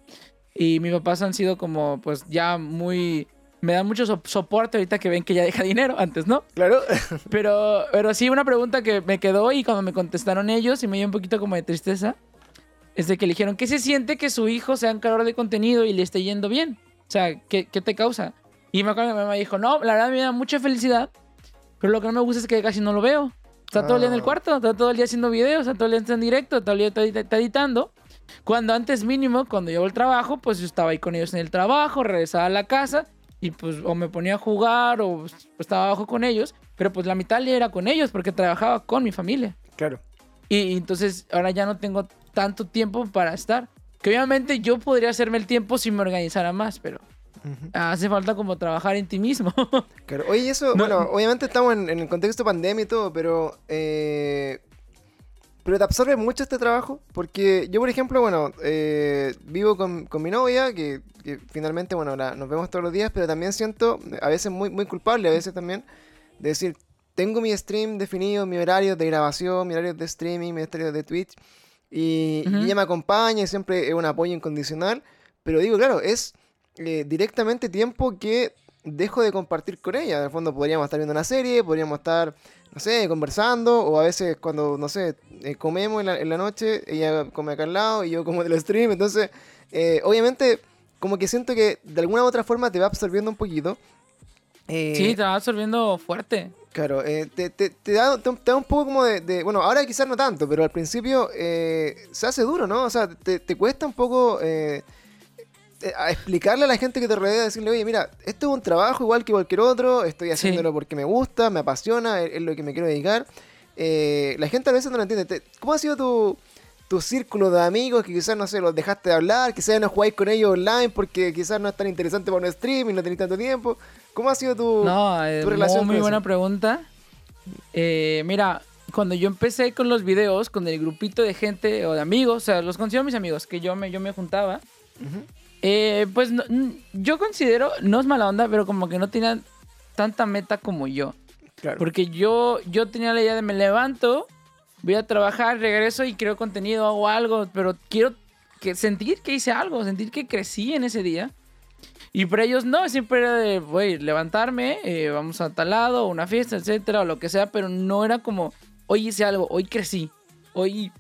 Y mis papás han sido como, pues ya muy... Me dan mucho soporte ahorita que ven que ya deja dinero, antes no. Claro. *laughs* pero, pero sí, una pregunta que me quedó y cuando me contestaron ellos y me dio un poquito como de tristeza, es de que le dijeron, ¿qué se siente que su hijo sea un creador de contenido y le esté yendo bien? O sea, ¿qué, qué te causa? Y me acuerdo que mi mamá dijo, no, la verdad me da mucha felicidad, pero lo que no me gusta es que casi no lo veo. Está todo el día en el ah. cuarto, está todo el día haciendo videos, está todo el día en directo, todo el día está editando. Cuando antes mínimo, cuando llevo el trabajo, pues yo estaba ahí con ellos en el trabajo, regresaba a la casa y pues o me ponía a jugar o estaba abajo con ellos, pero pues la mitad era con ellos porque trabajaba con mi familia. Claro. Y, entonces ahora ya no tengo tanto tiempo para estar. Que obviamente yo podría hacerme el tiempo si me organizara más, pero hace falta como trabajar en ti mismo. *laughs* claro. Oye, eso, bueno, obviamente estamos en, el contexto pandemia y todo, pero... Eh, pero te absorbe mucho este trabajo, porque yo, por ejemplo, bueno, eh, vivo con, mi novia, que, finalmente, bueno, nos vemos todos los días, pero también siento, a veces muy, muy culpable, a veces también, de decir, tengo mi stream definido, mi horario de grabación, mi horario de streaming, mi horario de Twitch, y, ella me acompaña y siempre es un apoyo incondicional. Pero digo, claro, es eh, directamente tiempo que dejo de compartir con ella. En el fondo podríamos estar viendo una serie, podríamos estar, no sé, conversando, o a veces cuando, no sé, eh, comemos en la, noche, ella come acá al lado y yo como del stream. Entonces, eh, obviamente, como que siento que de alguna u otra forma te va absorbiendo un poquito. sí, te va absorbiendo fuerte. Claro, eh, te, te, te, da, te, da, un poco como de, Bueno, ahora quizás no tanto, pero al principio se hace duro, ¿no? O sea, te, cuesta un poco eh, explicarle a la gente que te rodea, decirle, oye, mira, esto es un trabajo igual que cualquier otro, estoy haciéndolo porque me gusta, me apasiona, es, lo que me quiero dedicar. la gente a veces no lo entiende. ¿Cómo ha sido tu, tu círculo de amigos que quizás, no sé, los dejaste de hablar, quizás no jugáis con ellos online porque quizás no es tan interesante para un stream y no tenéis tanto tiempo. ¿Cómo ha sido tu, no, tu relación? Muy, muy buena pregunta. Eh, mira, cuando yo empecé con los videos, con el grupito de gente o de amigos, o sea, los considero mis amigos, que yo me, yo me juntaba, eh, pues yo considero, no es mala onda, pero como que no tenían tanta meta como yo. Porque yo, yo tenía la idea de me levanto, voy a trabajar, regreso y creo contenido, hago algo, pero quiero que sentir que hice algo, sentir que crecí en ese día. Y para ellos no, siempre era de, voy, levantarme, eh, vamos a tal lado, una fiesta, etcétera, o lo que sea, pero no era como, hoy hice algo, hoy crecí, hoy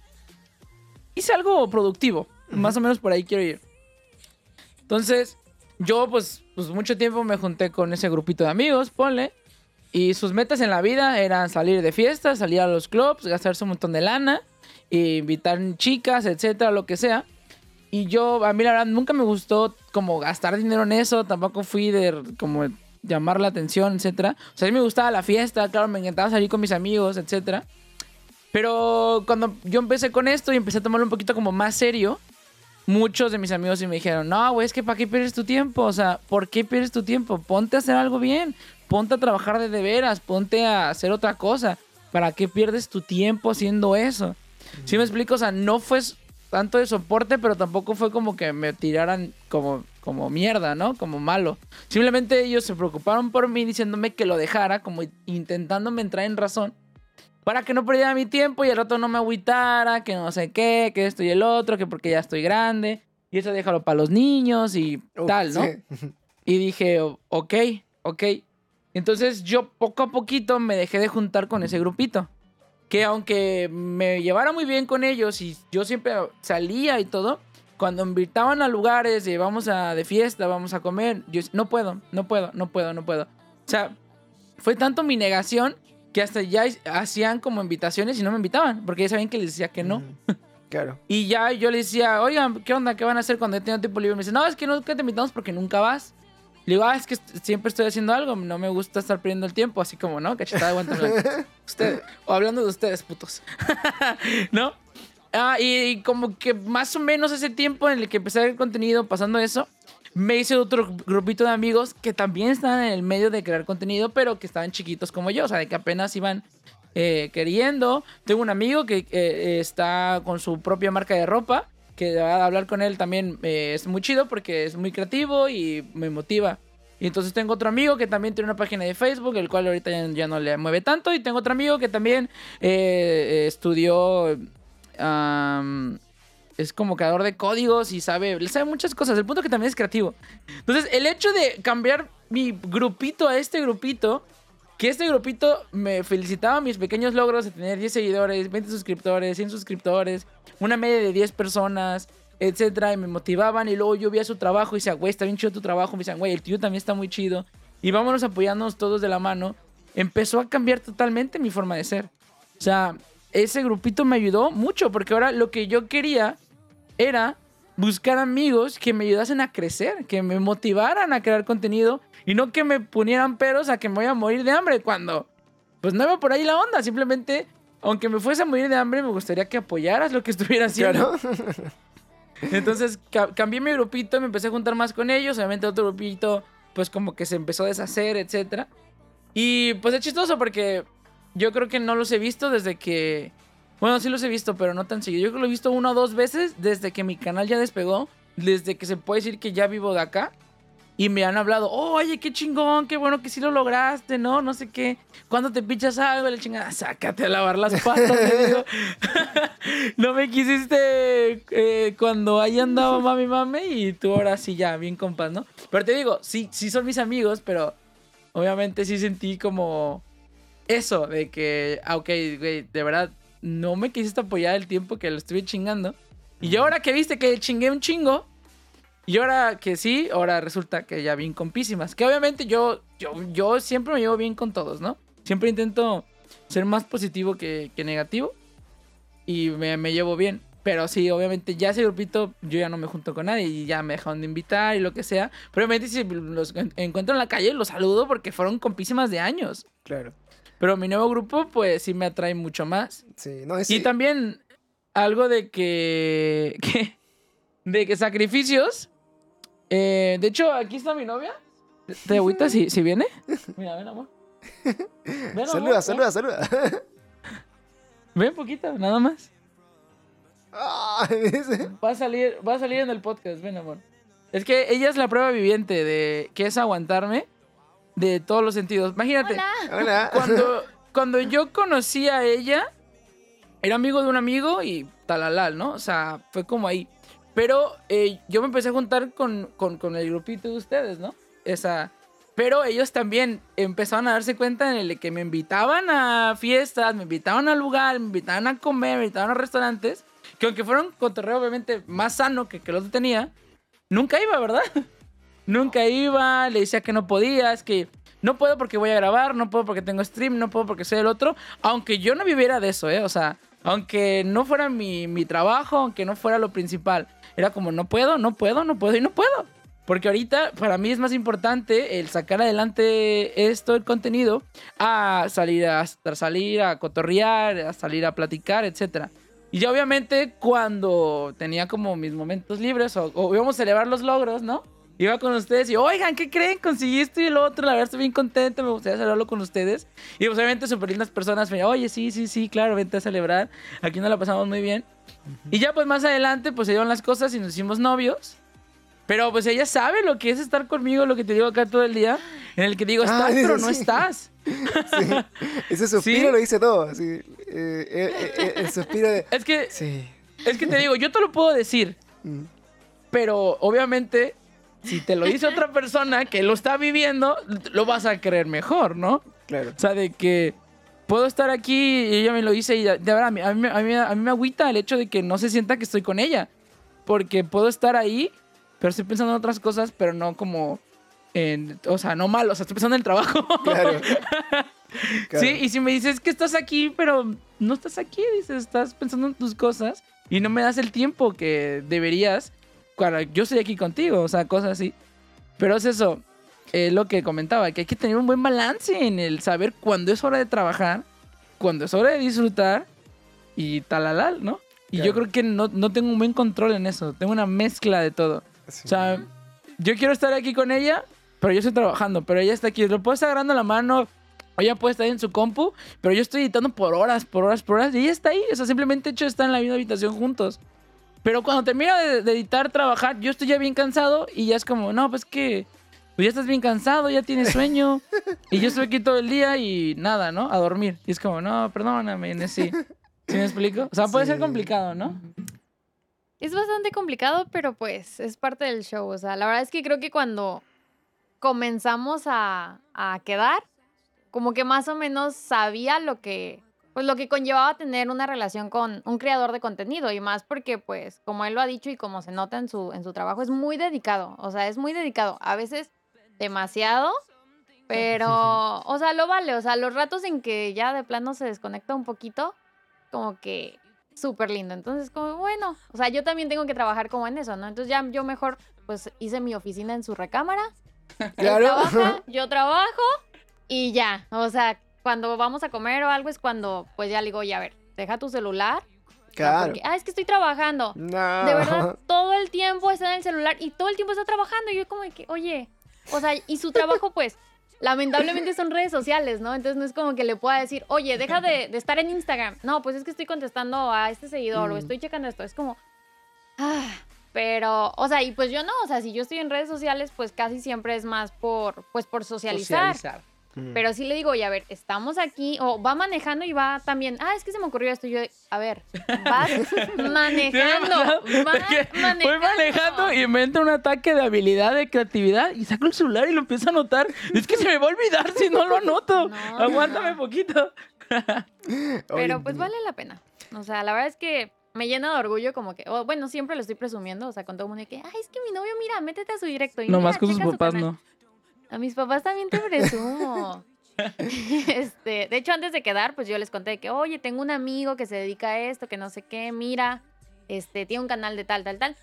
hice algo productivo, más o menos por ahí quiero ir. Entonces, yo pues, pues mucho tiempo me junté con ese grupito de amigos, ponle, y sus metas en la vida eran salir de fiestas, salir a los clubs, gastarse un montón de lana, invitar chicas, etcétera, lo que sea. Y yo, a mí la verdad, nunca me gustó como gastar dinero en eso, tampoco fui de como llamar la atención, etcétera. O sea, a mí me gustaba la fiesta, claro, me encantaba salir con mis amigos, etcétera. Pero cuando yo empecé con esto y empecé a tomarlo un poquito como más serio, muchos de mis amigos me dijeron, no, güey, es que ¿para qué pierdes tu tiempo? O sea, ¿por qué pierdes tu tiempo? Ponte a hacer algo bien ponte a trabajar de, de veras, ponte a hacer otra cosa. ¿para qué pierdes tu tiempo haciendo eso? ¿Sí me explico? O sea, no fue tanto de soporte, pero tampoco fue como que me tiraran como, como mierda, ¿no? Como malo. Simplemente ellos se preocuparon por mí diciéndome que lo dejara, como intentándome entrar en razón, para que no perdiera mi tiempo y al rato no me agüitara, que no sé qué, que esto y el otro, que porque ya estoy grande, y eso déjalo para los niños y tal, ¿no? Y dije, ok, ok. Entonces yo poco a poquito me dejé de juntar con ese grupito que aunque me llevara muy bien con ellos y yo siempre salía y todo, cuando invitaban a lugares y vamos a de fiesta, vamos a comer, yo no puedo, no puedo, no puedo, no puedo. O sea, fue tanto mi negación que hasta ya hacían como invitaciones y no me invitaban, porque ya sabían que les decía que no. Claro. *laughs* y ya yo les decía, oigan, ¿qué onda? ¿Qué van a hacer cuando tengo tiempo libre? Me dicen, no, es que nunca te invitamos porque nunca vas. Le digo, ah, es que siempre estoy haciendo algo, no me gusta estar perdiendo el tiempo, así como, ¿no? Cachetada de *laughs* Ustedes, o hablando de ustedes, putos. *laughs* ¿No? Ah, y, como que más o menos ese tiempo en el que empecé a ver contenido, pasando eso, me hice otro grupito de amigos que también estaban en el medio de crear contenido, pero que estaban chiquitos como yo, o sea, de que apenas iban eh, queriendo. Tengo un amigo que eh, está con su propia marca de ropa que hablar con él también eh, es muy chido porque es muy creativo y me motiva. Y entonces tengo otro amigo que también tiene una página de Facebook, el cual ahorita ya, no le mueve tanto. Y tengo otro amigo que también eh, estudió... es como creador de códigos y sabe, sabe muchas cosas. El punto que también es creativo. Entonces, el hecho de cambiar mi grupito a este grupito, que este grupito me felicitaba mis pequeños logros de tener 10 seguidores, 20 suscriptores, 100 suscriptores, una media de 10 personas, etcétera, y me motivaban y luego yo veía su trabajo y decía, güey, está bien chido tu trabajo, me decían, güey, el tío también está muy chido, y vámonos apoyándonos todos de la mano, empezó a cambiar totalmente mi forma de ser. O sea, ese grupito me ayudó mucho, porque ahora lo que yo quería era buscar amigos que me ayudasen a crecer, que me motivaran a crear contenido y no que me ponieran peros a que me voy a morir de hambre cuando pues no iba por ahí la onda, simplemente aunque me fuese a morir de hambre, me gustaría que apoyaras lo que *laughs* estuviera haciendo. *laughs* Entonces cambié mi grupito, y me empecé a juntar más con ellos. Obviamente otro grupito, pues como que se empezó a deshacer, etc. Y pues es chistoso porque yo creo que no los he visto desde que... Bueno, sí los he visto, pero no tan seguido. Yo creo que lo he visto una o dos veces desde que mi canal ya despegó. Desde que se puede decir que ya vivo de acá. Y me han hablado, oh, oye, qué chingón, qué bueno que sí lo lograste, ¿no? No sé qué. Cuando te pichas algo, le chingada, sácate a lavar las patas, digo. *laughs* no me quisiste eh, cuando ahí andaba *laughs* mami mami y tú ahora sí ya, bien compas, ¿no? Pero te digo, sí, sí son mis amigos, pero obviamente sí sentí como eso, de que, ah, ok, güey, de verdad, no me quisiste apoyar el tiempo que lo estuve chingando. Y ahora que viste que chingué un chingo, y ahora que sí, ahora resulta que ya bien compísimas. Que obviamente yo, yo, yo siempre me llevo bien con todos, ¿no? Siempre intento ser más positivo que, negativo. Y me, llevo bien. Pero sí, obviamente ya ese grupito yo ya no me junto con nadie y ya me dejaron de invitar y lo que sea. Pero obviamente si los encuentro en la calle los saludo porque fueron compísimas de años. Claro. Pero mi nuevo grupo pues sí me atrae mucho más. Sí, no. Y también algo de que, *laughs* que de que sacrificios eh, de hecho, aquí está mi novia. ¿Te agüita si, si viene? Mira, ven, amor. Ven, saluda, saluda, saluda. Ven poquito, nada más. va a salir, va a salir en el podcast, ven, amor. Es que ella es la prueba viviente de que es aguantarme de todos los sentidos. Imagínate. Hola. Cuando, *laughs* cuando yo conocí a ella, era amigo de un amigo y talalal, ¿no? O sea, fue como ahí. Pero eh, yo me empecé a juntar con, el grupito de ustedes, ¿no? Esa. Pero ellos también empezaron a darse cuenta en el que me invitaban a fiestas, me invitaban al lugar, me invitaban a comer, me invitaban a restaurantes. Que aunque fueron cotorreo obviamente más sano que, que lo que tenía, nunca iba, ¿verdad? *laughs* nunca iba, le decía que no podía, es que no puedo porque voy a grabar, no puedo porque tengo stream, no puedo porque soy el otro. Aunque yo no viviera de eso, ¿eh? O sea, aunque no fuera mi, mi trabajo, aunque no fuera lo principal. Era como, no puedo, no puedo, no puedo y no puedo. Porque ahorita para mí es más importante el sacar adelante esto, el contenido, a salir a, salir a cotorrear, a salir a platicar, etc. Y ya obviamente cuando tenía como mis momentos libres o, íbamos a celebrar los logros, ¿no? Iba con ustedes y, oigan, ¿qué creen? Conseguí esto y el otro, la verdad estoy bien contento, me gustaría celebrarlo con ustedes. Y pues obviamente súper lindas personas me oye, sí, sí, sí, claro, vente a celebrar. Aquí nos la pasamos muy bien. Y ya pues más adelante pues se dieron las cosas y nos hicimos novios. Pero pues ella sabe lo que es estar conmigo, lo que te digo acá todo el día, en el que digo, estás, Ah, pero sí. no estás. *laughs* Sí. Ese *laughs* suspiro ¿Sí? lo dice todo. eh, eh, eh, el suspiro de. Es que, Sí. es que te digo, yo te lo puedo decir, Mm. pero obviamente si te lo dice otra persona que lo está viviendo, lo vas a creer mejor, ¿no? Claro. O sea, de que puedo estar aquí y ella me lo dice y de verdad, a mí, a, mí, a, mí, a mí me agüita el hecho de que no se sienta que estoy con ella. Porque puedo estar ahí, pero estoy pensando en otras cosas, pero no como en... O sea, no mal, o sea, estoy pensando en el trabajo. Claro. *laughs* Claro. Sí, y si me dices que estás aquí, pero no estás aquí, dices, estás pensando en tus cosas y no me das el tiempo que deberías yo estoy aquí contigo, o sea, cosas así. Pero es eso, eh, lo que comentaba, que hay que tener un buen balance en el saber cuándo es hora de trabajar, cuándo es hora de disfrutar y talalal, ¿no? Y yo Claro. creo que no, no tengo un buen control en eso, tengo una mezcla de todo. Sí. O sea, yo quiero estar aquí con ella, pero yo estoy trabajando, pero ella está aquí. Lo puedo estar agarrando la mano, ella puede estar en su compu, pero yo estoy editando por horas, por horas, por horas, y ella está ahí. O sea, simplemente hecho está en la misma habitación juntos. Pero cuando termino de, de editar, trabajar, yo estoy ya bien cansado y ya es como, no, pues que, pues ya estás bien cansado, ya tienes sueño, y yo estoy aquí todo el día y nada, ¿no? A dormir. Y es como, no, perdóname, sí. ¿Sí me explico? O sea, puede ser complicado, ¿no? Es bastante complicado, pero pues es parte del show. O sea, la verdad es que creo que cuando comenzamos a, a quedar, como que más o menos sabía lo que, pues lo que conllevaba tener una relación con un creador de contenido. Y más porque, pues, como él lo ha dicho y como se nota en su, en su trabajo, es muy dedicado. O sea, es muy dedicado. A veces demasiado. Pero, o sea, lo vale. O sea, los ratos en que ya de plano se desconecta un poquito, como que súper lindo. Entonces, como, bueno, o sea, yo también tengo que trabajar como en eso, ¿no? Entonces ya yo mejor, pues hice mi oficina en su recámara. *laughs* Claro. trabaja, yo trabajo y ya. O sea, cuando vamos a comer o algo es cuando, pues ya le digo, ya a ver, deja tu celular. o Claro. porque, ah, es que estoy trabajando. No. De verdad, *laughs* todo el tiempo está en el celular y todo el tiempo está trabajando. Y yo como que, oye, o sea, y su trabajo *laughs* pues, lamentablemente son redes sociales, ¿no? Entonces no es como que le pueda decir, oye, deja de, de estar en Instagram. No, pues es que estoy contestando a este seguidor o Mm. estoy checando esto. Es como, ah, pero, o sea, y pues yo no, o sea, si yo estoy en redes sociales, pues casi siempre es más por, pues por socializar. Mm. Pero sí le digo, oye, a ver, estamos aquí, o va manejando y va también, ah, es que se me ocurrió esto, y yo, a ver, vas *laughs* *laughs* manejando, vas Voy manejando. manejando y me entra un ataque de habilidad, de creatividad y saco el celular y lo empiezo a anotar. Es que se me va a olvidar si no lo anoto. *laughs* No, Aguántame no. poquito. Pero pues vale la pena. O sea, la verdad es que me llena de orgullo como que, o, bueno, siempre lo estoy presumiendo, o sea, con todo el mundo de que, ay, es que mi novio, mira, métete a su directo. Y Nomás mira, con sus su papás canal". no. A mis papás también te presumo. *laughs* este, de hecho, antes de quedar, pues yo les conté que, oye, tengo un amigo que se dedica a esto, que no sé qué, mira, este, tiene un canal de tal, tal, tal.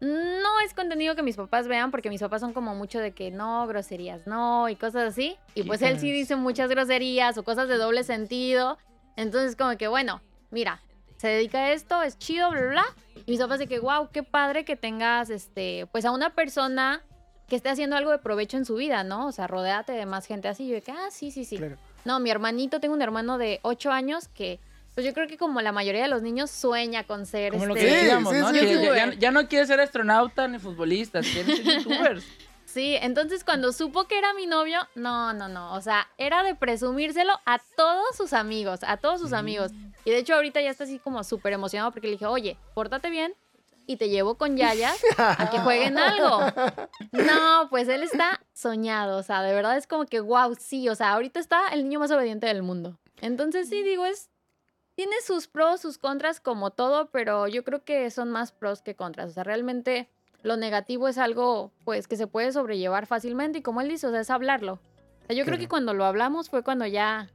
No es contenido que mis papás vean, porque mis papás son como mucho de que no, groserías, no, y cosas así. Y pues él sí dice muchas groserías o cosas de doble sentido. Entonces, como que, bueno, mira, se dedica a esto, es chido, bla, bla, bla. Y mis papás de que, wow, qué padre que tengas, este, pues a una persona que esté haciendo algo de provecho en su vida, ¿no? O sea, rodéate de más gente así. Y yo de que, ah, sí, sí, sí. Claro. No, mi hermanito, tengo un hermano de 8 años que, pues yo creo que como la mayoría de los niños sueña con ser Como lo este... que Sí, decíamos, sí, ¿no? sí, Que sí. ya, ya- ya no quiere ser astronauta ni futbolista, quiere ser youtuber. *laughs* Sí, entonces cuando supo que era mi novio, no, no, no, o sea, era de presumírselo a todos sus amigos, a todos sus amigos. Y de hecho ahorita ya está así como súper emocionado porque le dije, oye, pórtate bien y te llevo con Yayas a que jueguen *laughs* algo. No, pues él está soñado, o sea, de verdad es como que, wow, sí, o sea, ahorita está el niño más obediente del mundo. Entonces sí, digo, es... Tiene sus pros, sus contras como todo, pero yo creo que son más pros que contras. O sea, realmente lo negativo es algo pues que se puede sobrellevar fácilmente y como él dice, o sea, es hablarlo. O sea, yo creo que cuando lo hablamos fue cuando ya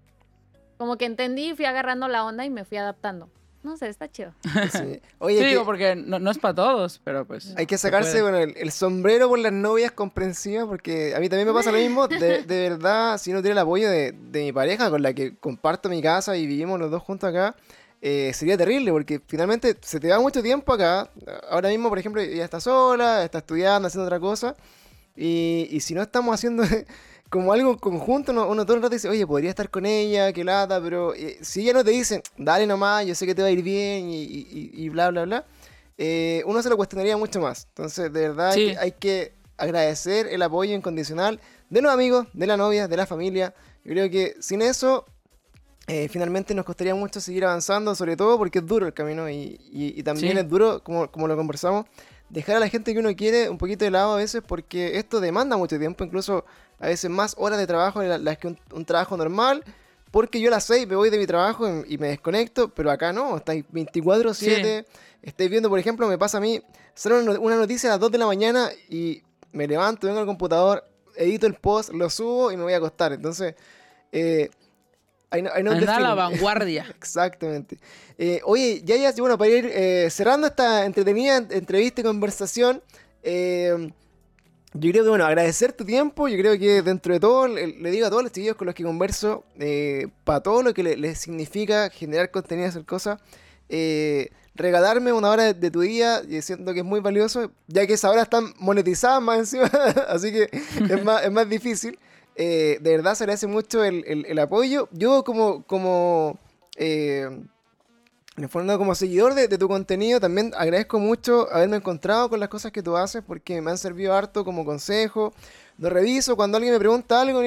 como que entendí, fui agarrando la onda y me fui adaptando. No sé, está chido. *laughs* Sí. Oye, Sí, que digo, porque no, no es para todos, pero pues. hay que se sacarse bueno, el, el sombrero por las novias comprensivas, porque a mí también me pasa lo mismo. De, de verdad, si no tiene el apoyo de, de mi pareja, con la que comparto mi casa y vivimos los dos juntos acá, eh, sería terrible, porque finalmente se te va mucho tiempo acá. Ahora mismo, por ejemplo, ella está sola, está estudiando, haciendo otra cosa. Y, y si no estamos haciendo *laughs* como algo conjunto, uno, uno todo el rato dice, oye, podría estar con ella, qué lata, pero eh, si ella no te dice, dale nomás, yo sé que te va a ir bien y, y- y bla, bla, bla, eh, uno se lo cuestionaría mucho más. Entonces, de verdad, hay Sí. que- hay que agradecer el apoyo incondicional de los amigos, de la novia, de la familia. Yo creo que sin eso, eh, finalmente nos costaría mucho seguir avanzando, sobre todo porque es duro el camino y, y- y también Sí. es duro, como, como lo conversamos, dejar a la gente que uno quiere un poquito de lado a veces porque esto demanda mucho tiempo, incluso a veces más horas de trabajo la- las que un, un trabajo normal. Porque yo a las 6 me voy de mi trabajo y, me desconecto, pero acá no, estáis 24-7. Estáis viendo, por ejemplo, me pasa a mí, sale una noticia a las 2 de la mañana y me levanto, vengo al computador, edito el post, lo subo y me voy a acostar. Entonces, eh, I know- I know a la vanguardia. *laughs* Exactamente. Eh, oye, ya, ya, bueno, para ir eh, cerrando esta entretenida en- entrevista y conversación, eh, yo creo que, bueno, agradecer tu tiempo, yo creo que dentro de todo, le, le digo a todos los chiquillos con los que converso, eh, para todo lo que le- les significa generar contenido hacer cosas, eh, regalarme una hora de, de tu día, y siento que es muy valioso, ya que esas horas están monetizadas más encima, *laughs* así que es *laughs* más, es más difícil. Eh, de verdad se agradece mucho el, el- el apoyo. Yo como, como eh, en el fondo, como seguidor de, de tu contenido, también agradezco mucho haberme encontrado con las cosas que tú haces porque me han servido harto como consejo. Lo reviso cuando alguien me pregunta algo,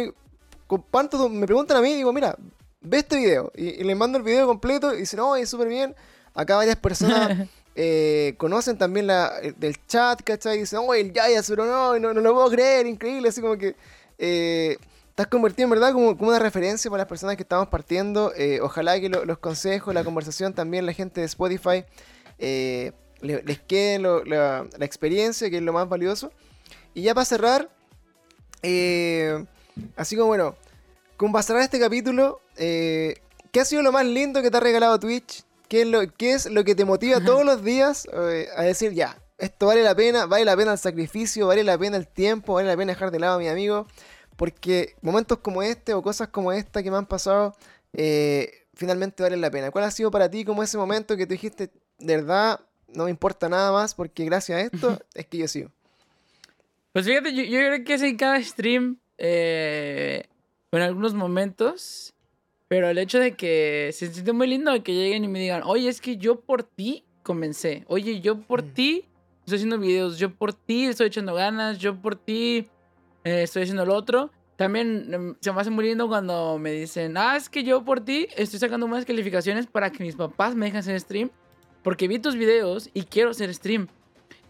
comparto, me preguntan a mí, digo, mira, ve este video. Y, y les mando el video completo y dicen, oh, es súper bien. Acá varias personas *laughs* eh, conocen también la, el- del chat, ¿cachai? Y dicen, oh, el Yayas, pero no, no, no lo puedo creer, increíble. Así como que eh, te has convertido en verdad como, como una referencia para las personas que estamos partiendo. Eh, ojalá que lo- los consejos, la conversación, también la gente de Spotify eh, le- les quede lo- la, la experiencia, que es lo más valioso. Y ya para cerrar, eh, así como bueno, como para cerrar este capítulo, ¿qué ha sido lo más lindo que te ha regalado Twitch? ¿Qué es lo, qué es lo que te motiva todos los días a decir, ya, esto vale la pena, vale la pena el sacrificio, vale la pena el tiempo, vale la pena dejar de lado a mi amigo? Porque momentos como este o cosas como esta que me han pasado, eh, finalmente valen la pena. ¿Cuál ha sido para ti como ese momento que tú dijiste, de verdad, no me importa nada más porque gracias a esto es que yo sigo? Pues fíjate, yo, yo creo que es en cada stream, eh, en algunos momentos, pero el hecho de que se siente muy lindo que lleguen y me digan, oye, es que yo por ti comencé, oye, yo por Mm. ti estoy haciendo videos, yo por ti estoy echando ganas, yo por ti eh, estoy haciendo lo otro. También em, se me hace muy lindo cuando me dicen, ah, es que yo por ti estoy sacando buenas calificaciones para que mis papás me dejen hacer stream, porque vi tus videos y quiero hacer stream.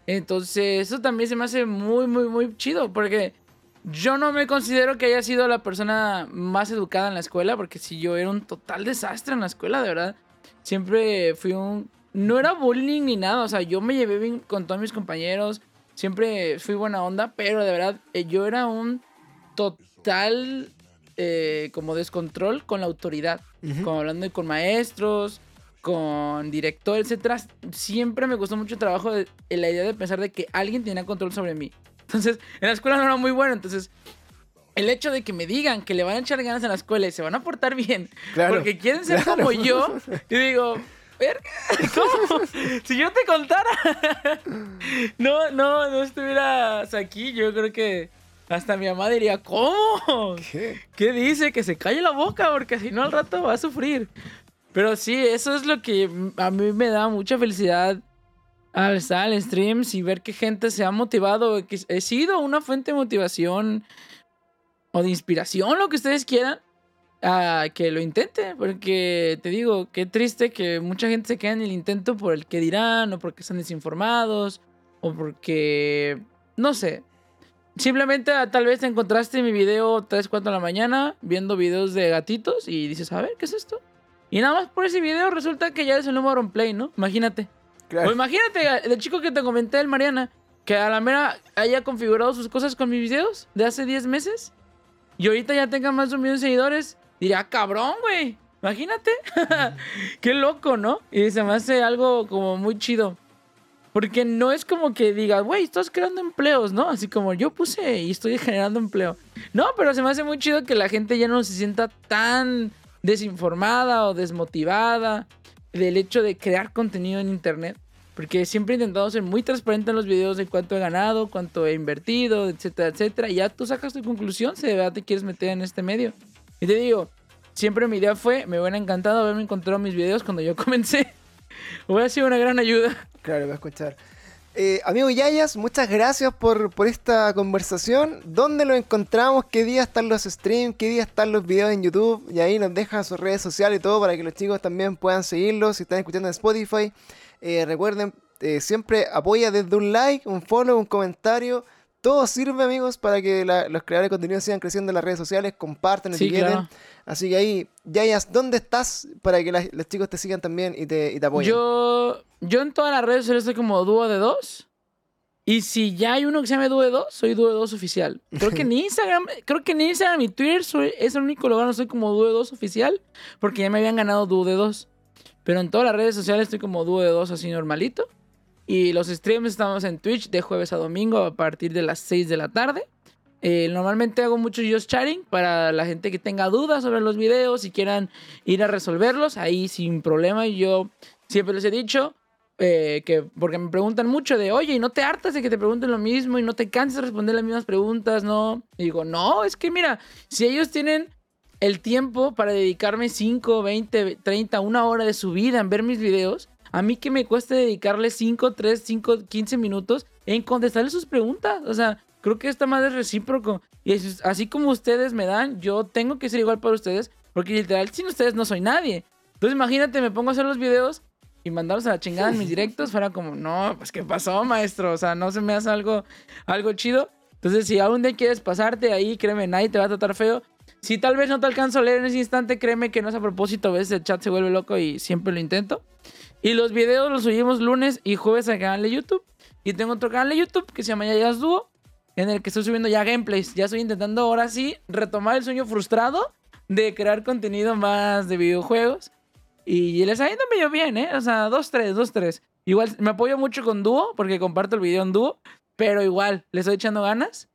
Entonces, eso también se me hace muy, muy, muy chido, porque yo no me considero que haya sido la persona más educada en la escuela, porque si yo era un total desastre en la escuela, de verdad. Siempre fui un... No era bullying ni nada, o sea, yo me llevé bien con todos mis compañeros, siempre fui buena onda, pero de verdad eh, yo era un total eh, como descontrol con la autoridad, como hablando con maestros, con director, etcétera, siempre me costó mucho trabajo de- en la idea de pensar de que alguien tenía control sobre mí. Entonces, en la escuela no era muy bueno, entonces el hecho de que me digan que le van a echar ganas en la escuela y se van a portar bien Claro, porque quieren ser *laughs* claro. como yo, y digo, "Verga, *laughs* ¿cómo? Si yo te contara, no, no, no estuvieras aquí, yo creo que hasta mi mamá diría, ¿cómo? ¿Qué? ¿Qué dice? Que se calle la boca, porque si no al rato va a sufrir. Pero sí, eso es lo que a mí me da mucha felicidad al estar en streams y ver que gente se ha motivado, que he sido una fuente de motivación o de inspiración, lo que ustedes quieran, a que lo intente. Porque te digo, qué triste que mucha gente se quede en el intento por el que dirán, o porque están desinformados, o porque, no sé, Simplemente ah, tal vez te encontraste mi video 3, 4 de la mañana viendo videos de gatitos y dices, a ver, ¿qué es esto? Y nada más por ese video resulta que ya es el número en play, ¿no? Imagínate. Claro. O imagínate ah, el chico que te comenté, el Mariana, que a la mera haya configurado sus cosas con mis videos de hace 10 meses y ahorita ya tenga más de un millón de seguidores. Diría, "Ah, cabrón, güey. Imagínate. *laughs* Qué loco, ¿no? Y se me hace algo como muy chido. Porque no es como que digas, güey, estás creando empleos, ¿no? Así como yo puse y estoy generando empleo. No, pero se me hace muy chido que la gente ya no se sienta tan desinformada o desmotivada del hecho de crear contenido en internet. Porque siempre he intentado ser muy transparente en los videos de cuánto he ganado, cuánto he invertido, etcétera, etcétera. Y ya tú sacas tu conclusión si de verdad te quieres meter en este medio. Y te digo, siempre mi idea fue, me hubiera encantado haberme encontrado mis videos cuando yo *laughs* comencé. Hubiera sido una gran ayuda. Claro, voy a escuchar. Eh, amigo Yayas, muchas gracias por, por esta conversación. ¿Dónde lo encontramos? ¿Qué día están los streams? ¿Qué día están los videos en YouTube? Y ahí nos deja sus redes sociales y todo para que los chicos también puedan seguirlos. Si están escuchando en Spotify, eh, recuerden, eh, siempre apoya desde un like, un follow, un comentario. Todo sirve, amigos, para que la- los creadores de contenido sigan creciendo en las redes sociales, compartan, Sí, etiqueten. claro. Así que ahí, Yayas, ¿dónde estás para que las- los chicos te sigan también y te, y te apoyen? Yo, yo en todas las redes sociales estoy como dúo de dos. Y si ya hay uno que se llama dúo de dos, soy dúo de dos oficial. Creo que en *laughs* Instagram, creo que en Instagram y Twitter soy, es el único lugar donde soy como dúo de dos oficial. Porque ya me habían ganado dúo de dos. Pero en todas las redes sociales estoy como dúo de dos así normalito. Y los streams estamos en Twitch de jueves a domingo a partir de las 6 de la tarde. Eh, normalmente hago mucho just chatting para la gente que tenga dudas sobre los videos y quieran ir a resolverlos. Ahí sin problema. Y yo siempre les he dicho eh, que, porque me preguntan mucho de, oye, ¿y no te hartas de que te pregunten lo mismo y no te cansas de responder las mismas preguntas? No. Digo, no, es que mira, si ellos tienen el tiempo para dedicarme 5, 20, 30, una hora de su vida en ver mis videos, a mí que me cueste dedicarle 5, 3, 5, 15 minutos en contestarles sus preguntas. O sea, creo que esta más es recíproco. Y así como ustedes me dan, yo tengo que ser igual para ustedes, porque literal, sin ustedes no soy nadie. Entonces imagínate, me pongo a hacer los videos y mandarlos a la chingada en mis directos, fuera como, no, pues ¿qué pasó, maestro? O sea, no se me hace algo, algo chido. Entonces, si algún día quieres pasarte ahí, créeme, nadie te va a tratar feo. Si tal vez no te alcanzo a leer en ese instante, créeme que no es a propósito, a veces el chat se vuelve loco y siempre lo intento. Y los videos los subimos lunes y jueves al canal de YouTube. Y tengo otro canal de YouTube que se llama Yayas Duo, en el que estoy subiendo ya gameplays. Ya estoy intentando ahora sí retomar el sueño frustrado de crear contenido más de videojuegos. Y les está yendo medio bien, ¿eh? O sea, 2-3, 2-3. Igual me apoyo mucho con Duo, porque comparto el video en Duo. Pero igual, le estoy echando ganas.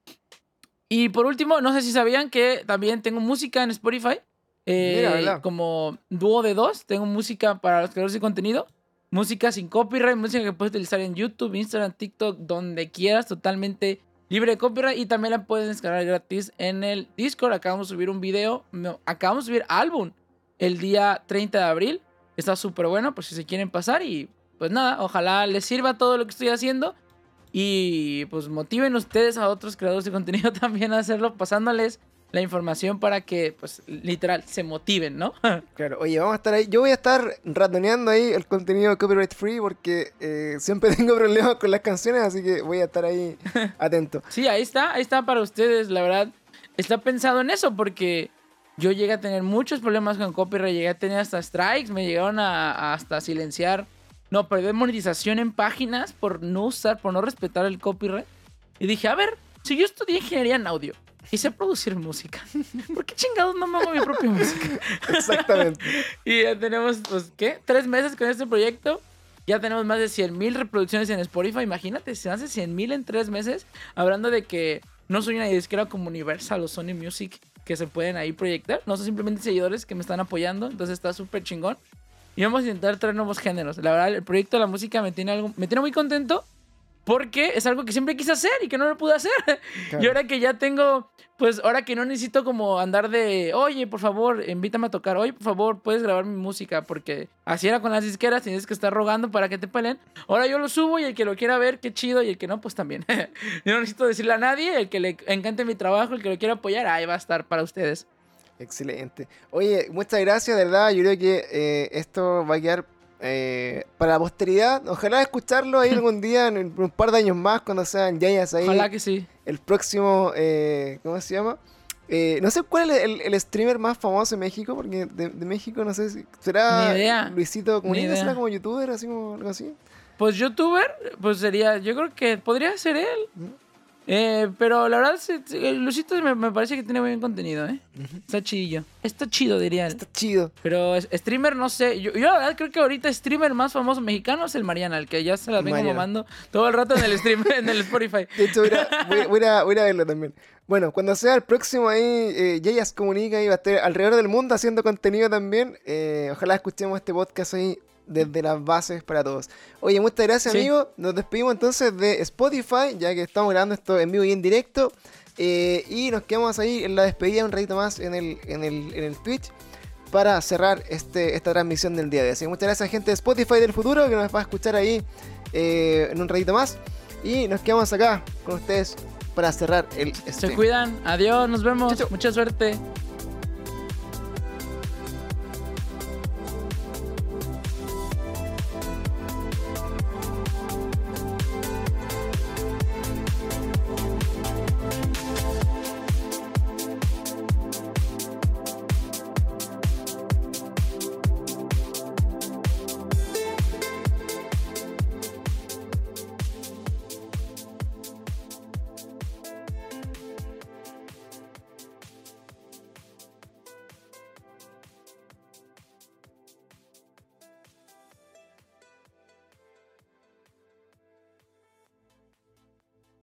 Y por último, no sé si sabían que también tengo música en Spotify. eh, Mira, como dúo de dos. Tengo música para los creadores de contenido. Música sin copyright, música que puedes utilizar en YouTube, Instagram, TikTok, donde quieras, totalmente libre de copyright. Y también la puedes descargar gratis en el Discord. Acabamos de subir un video, no, acabamos de subir álbum el día 30 de abril. Está súper bueno, por si se quieren pasar. Y pues nada, ojalá les sirva todo lo que estoy haciendo. Y pues motiven ustedes a otros creadores de contenido *laughs* también a hacerlo, pasándoles la información para que, pues, literal, se motiven, ¿no? *laughs* Claro, oye, vamos a estar ahí. Yo voy a estar ratoneando ahí el contenido copyright free porque eh, siempre *laughs* tengo problemas con las canciones, así que voy a estar ahí *laughs* atento. sí, ahí está, ahí está para ustedes, la verdad. Está pensado en eso porque yo llegué a tener muchos problemas con copyright, llegué a tener hasta strikes, me llegaron a, a hasta silenciar, no, perder monetización en páginas por no usar, por no respetar el copyright. Y dije, a ver, si yo estudié ingeniería en audio y sé producir música, *laughs* ¿por qué chingados no me hago mi propia música? *laughs* Exactamente. Y ya tenemos, pues, ¿qué? Tres meses con este proyecto. Ya tenemos más de 100 mil reproducciones en Spotify. Imagínate, se hace 100 mil en tres meses. Hablando de que no soy una disquera como Universal o Sony Music que se pueden ahí proyectar. No son simplemente seguidores que me están apoyando. Entonces está súper chingón. Y vamos a intentar traer nuevos géneros. La verdad, el proyecto de la música me tiene, algo, me tiene muy contento. Porque es algo que siempre quise hacer y que no lo pude hacer. *laughs* Claro. Y ahora que ya tengo, pues ahora que no necesito como andar de, oye, por favor, invítame a tocar, oye, por favor, puedes grabar mi música, porque así era con las disqueras, tienes que estar rogando para que te peleen. Ahora yo lo subo y el que lo quiera ver, qué chido, y el que no, pues también. *laughs* yo no necesito decirle a nadie, el que le encante mi trabajo, el que lo quiera apoyar, ahí va a estar para ustedes. Excelente. Oye, muchas gracias, de verdad. Yo creo que eh, esto va a quedar eh, para la posteridad. Ojalá escucharlo ahí algún *laughs* día, en un par de años más, cuando sean yayas ahí. Ojalá que sí. El próximo, eh, ¿cómo se llama? Eh, no sé cuál es el, el streamer más famoso en México, porque de, de México no sé si será Ni idea. Luisito Comunica, será como youtuber, así como algo así. Pues youtuber, pues sería, yo creo que podría ser él. Eh, pero la verdad, el Lucito me, me parece que tiene buen contenido, ¿eh? Está chidillo. Está chido, diría. Está chido. Pero streamer, no sé. Yo, yo la verdad creo que ahorita streamer más famoso mexicano es el Mariana, el que ya se la vengo mamando todo el rato en el stream, *laughs* en el Spotify. De hecho, voy a, voy, voy a- voy a verlo también. Bueno, cuando sea el próximo ahí, eh, Yayas Comunica y va a estar alrededor del mundo haciendo contenido también. Eh, ojalá escuchemos este podcast ahí desde las bases para todos. Oye, muchas gracias, Sí. amigo. Nos despedimos entonces de Spotify, ya que estamos grabando esto en vivo y en directo. Eh, y nos quedamos ahí en la despedida un ratito más en el, en el, en el Twitch para cerrar este, esta transmisión del día de hoy. Así que muchas gracias, gente de Spotify del futuro, que nos va a escuchar ahí eh, en un ratito más. Y nos quedamos acá con ustedes para cerrar el Se stream. cuidan. Adiós. Nos vemos. Chau, chau. Mucha suerte.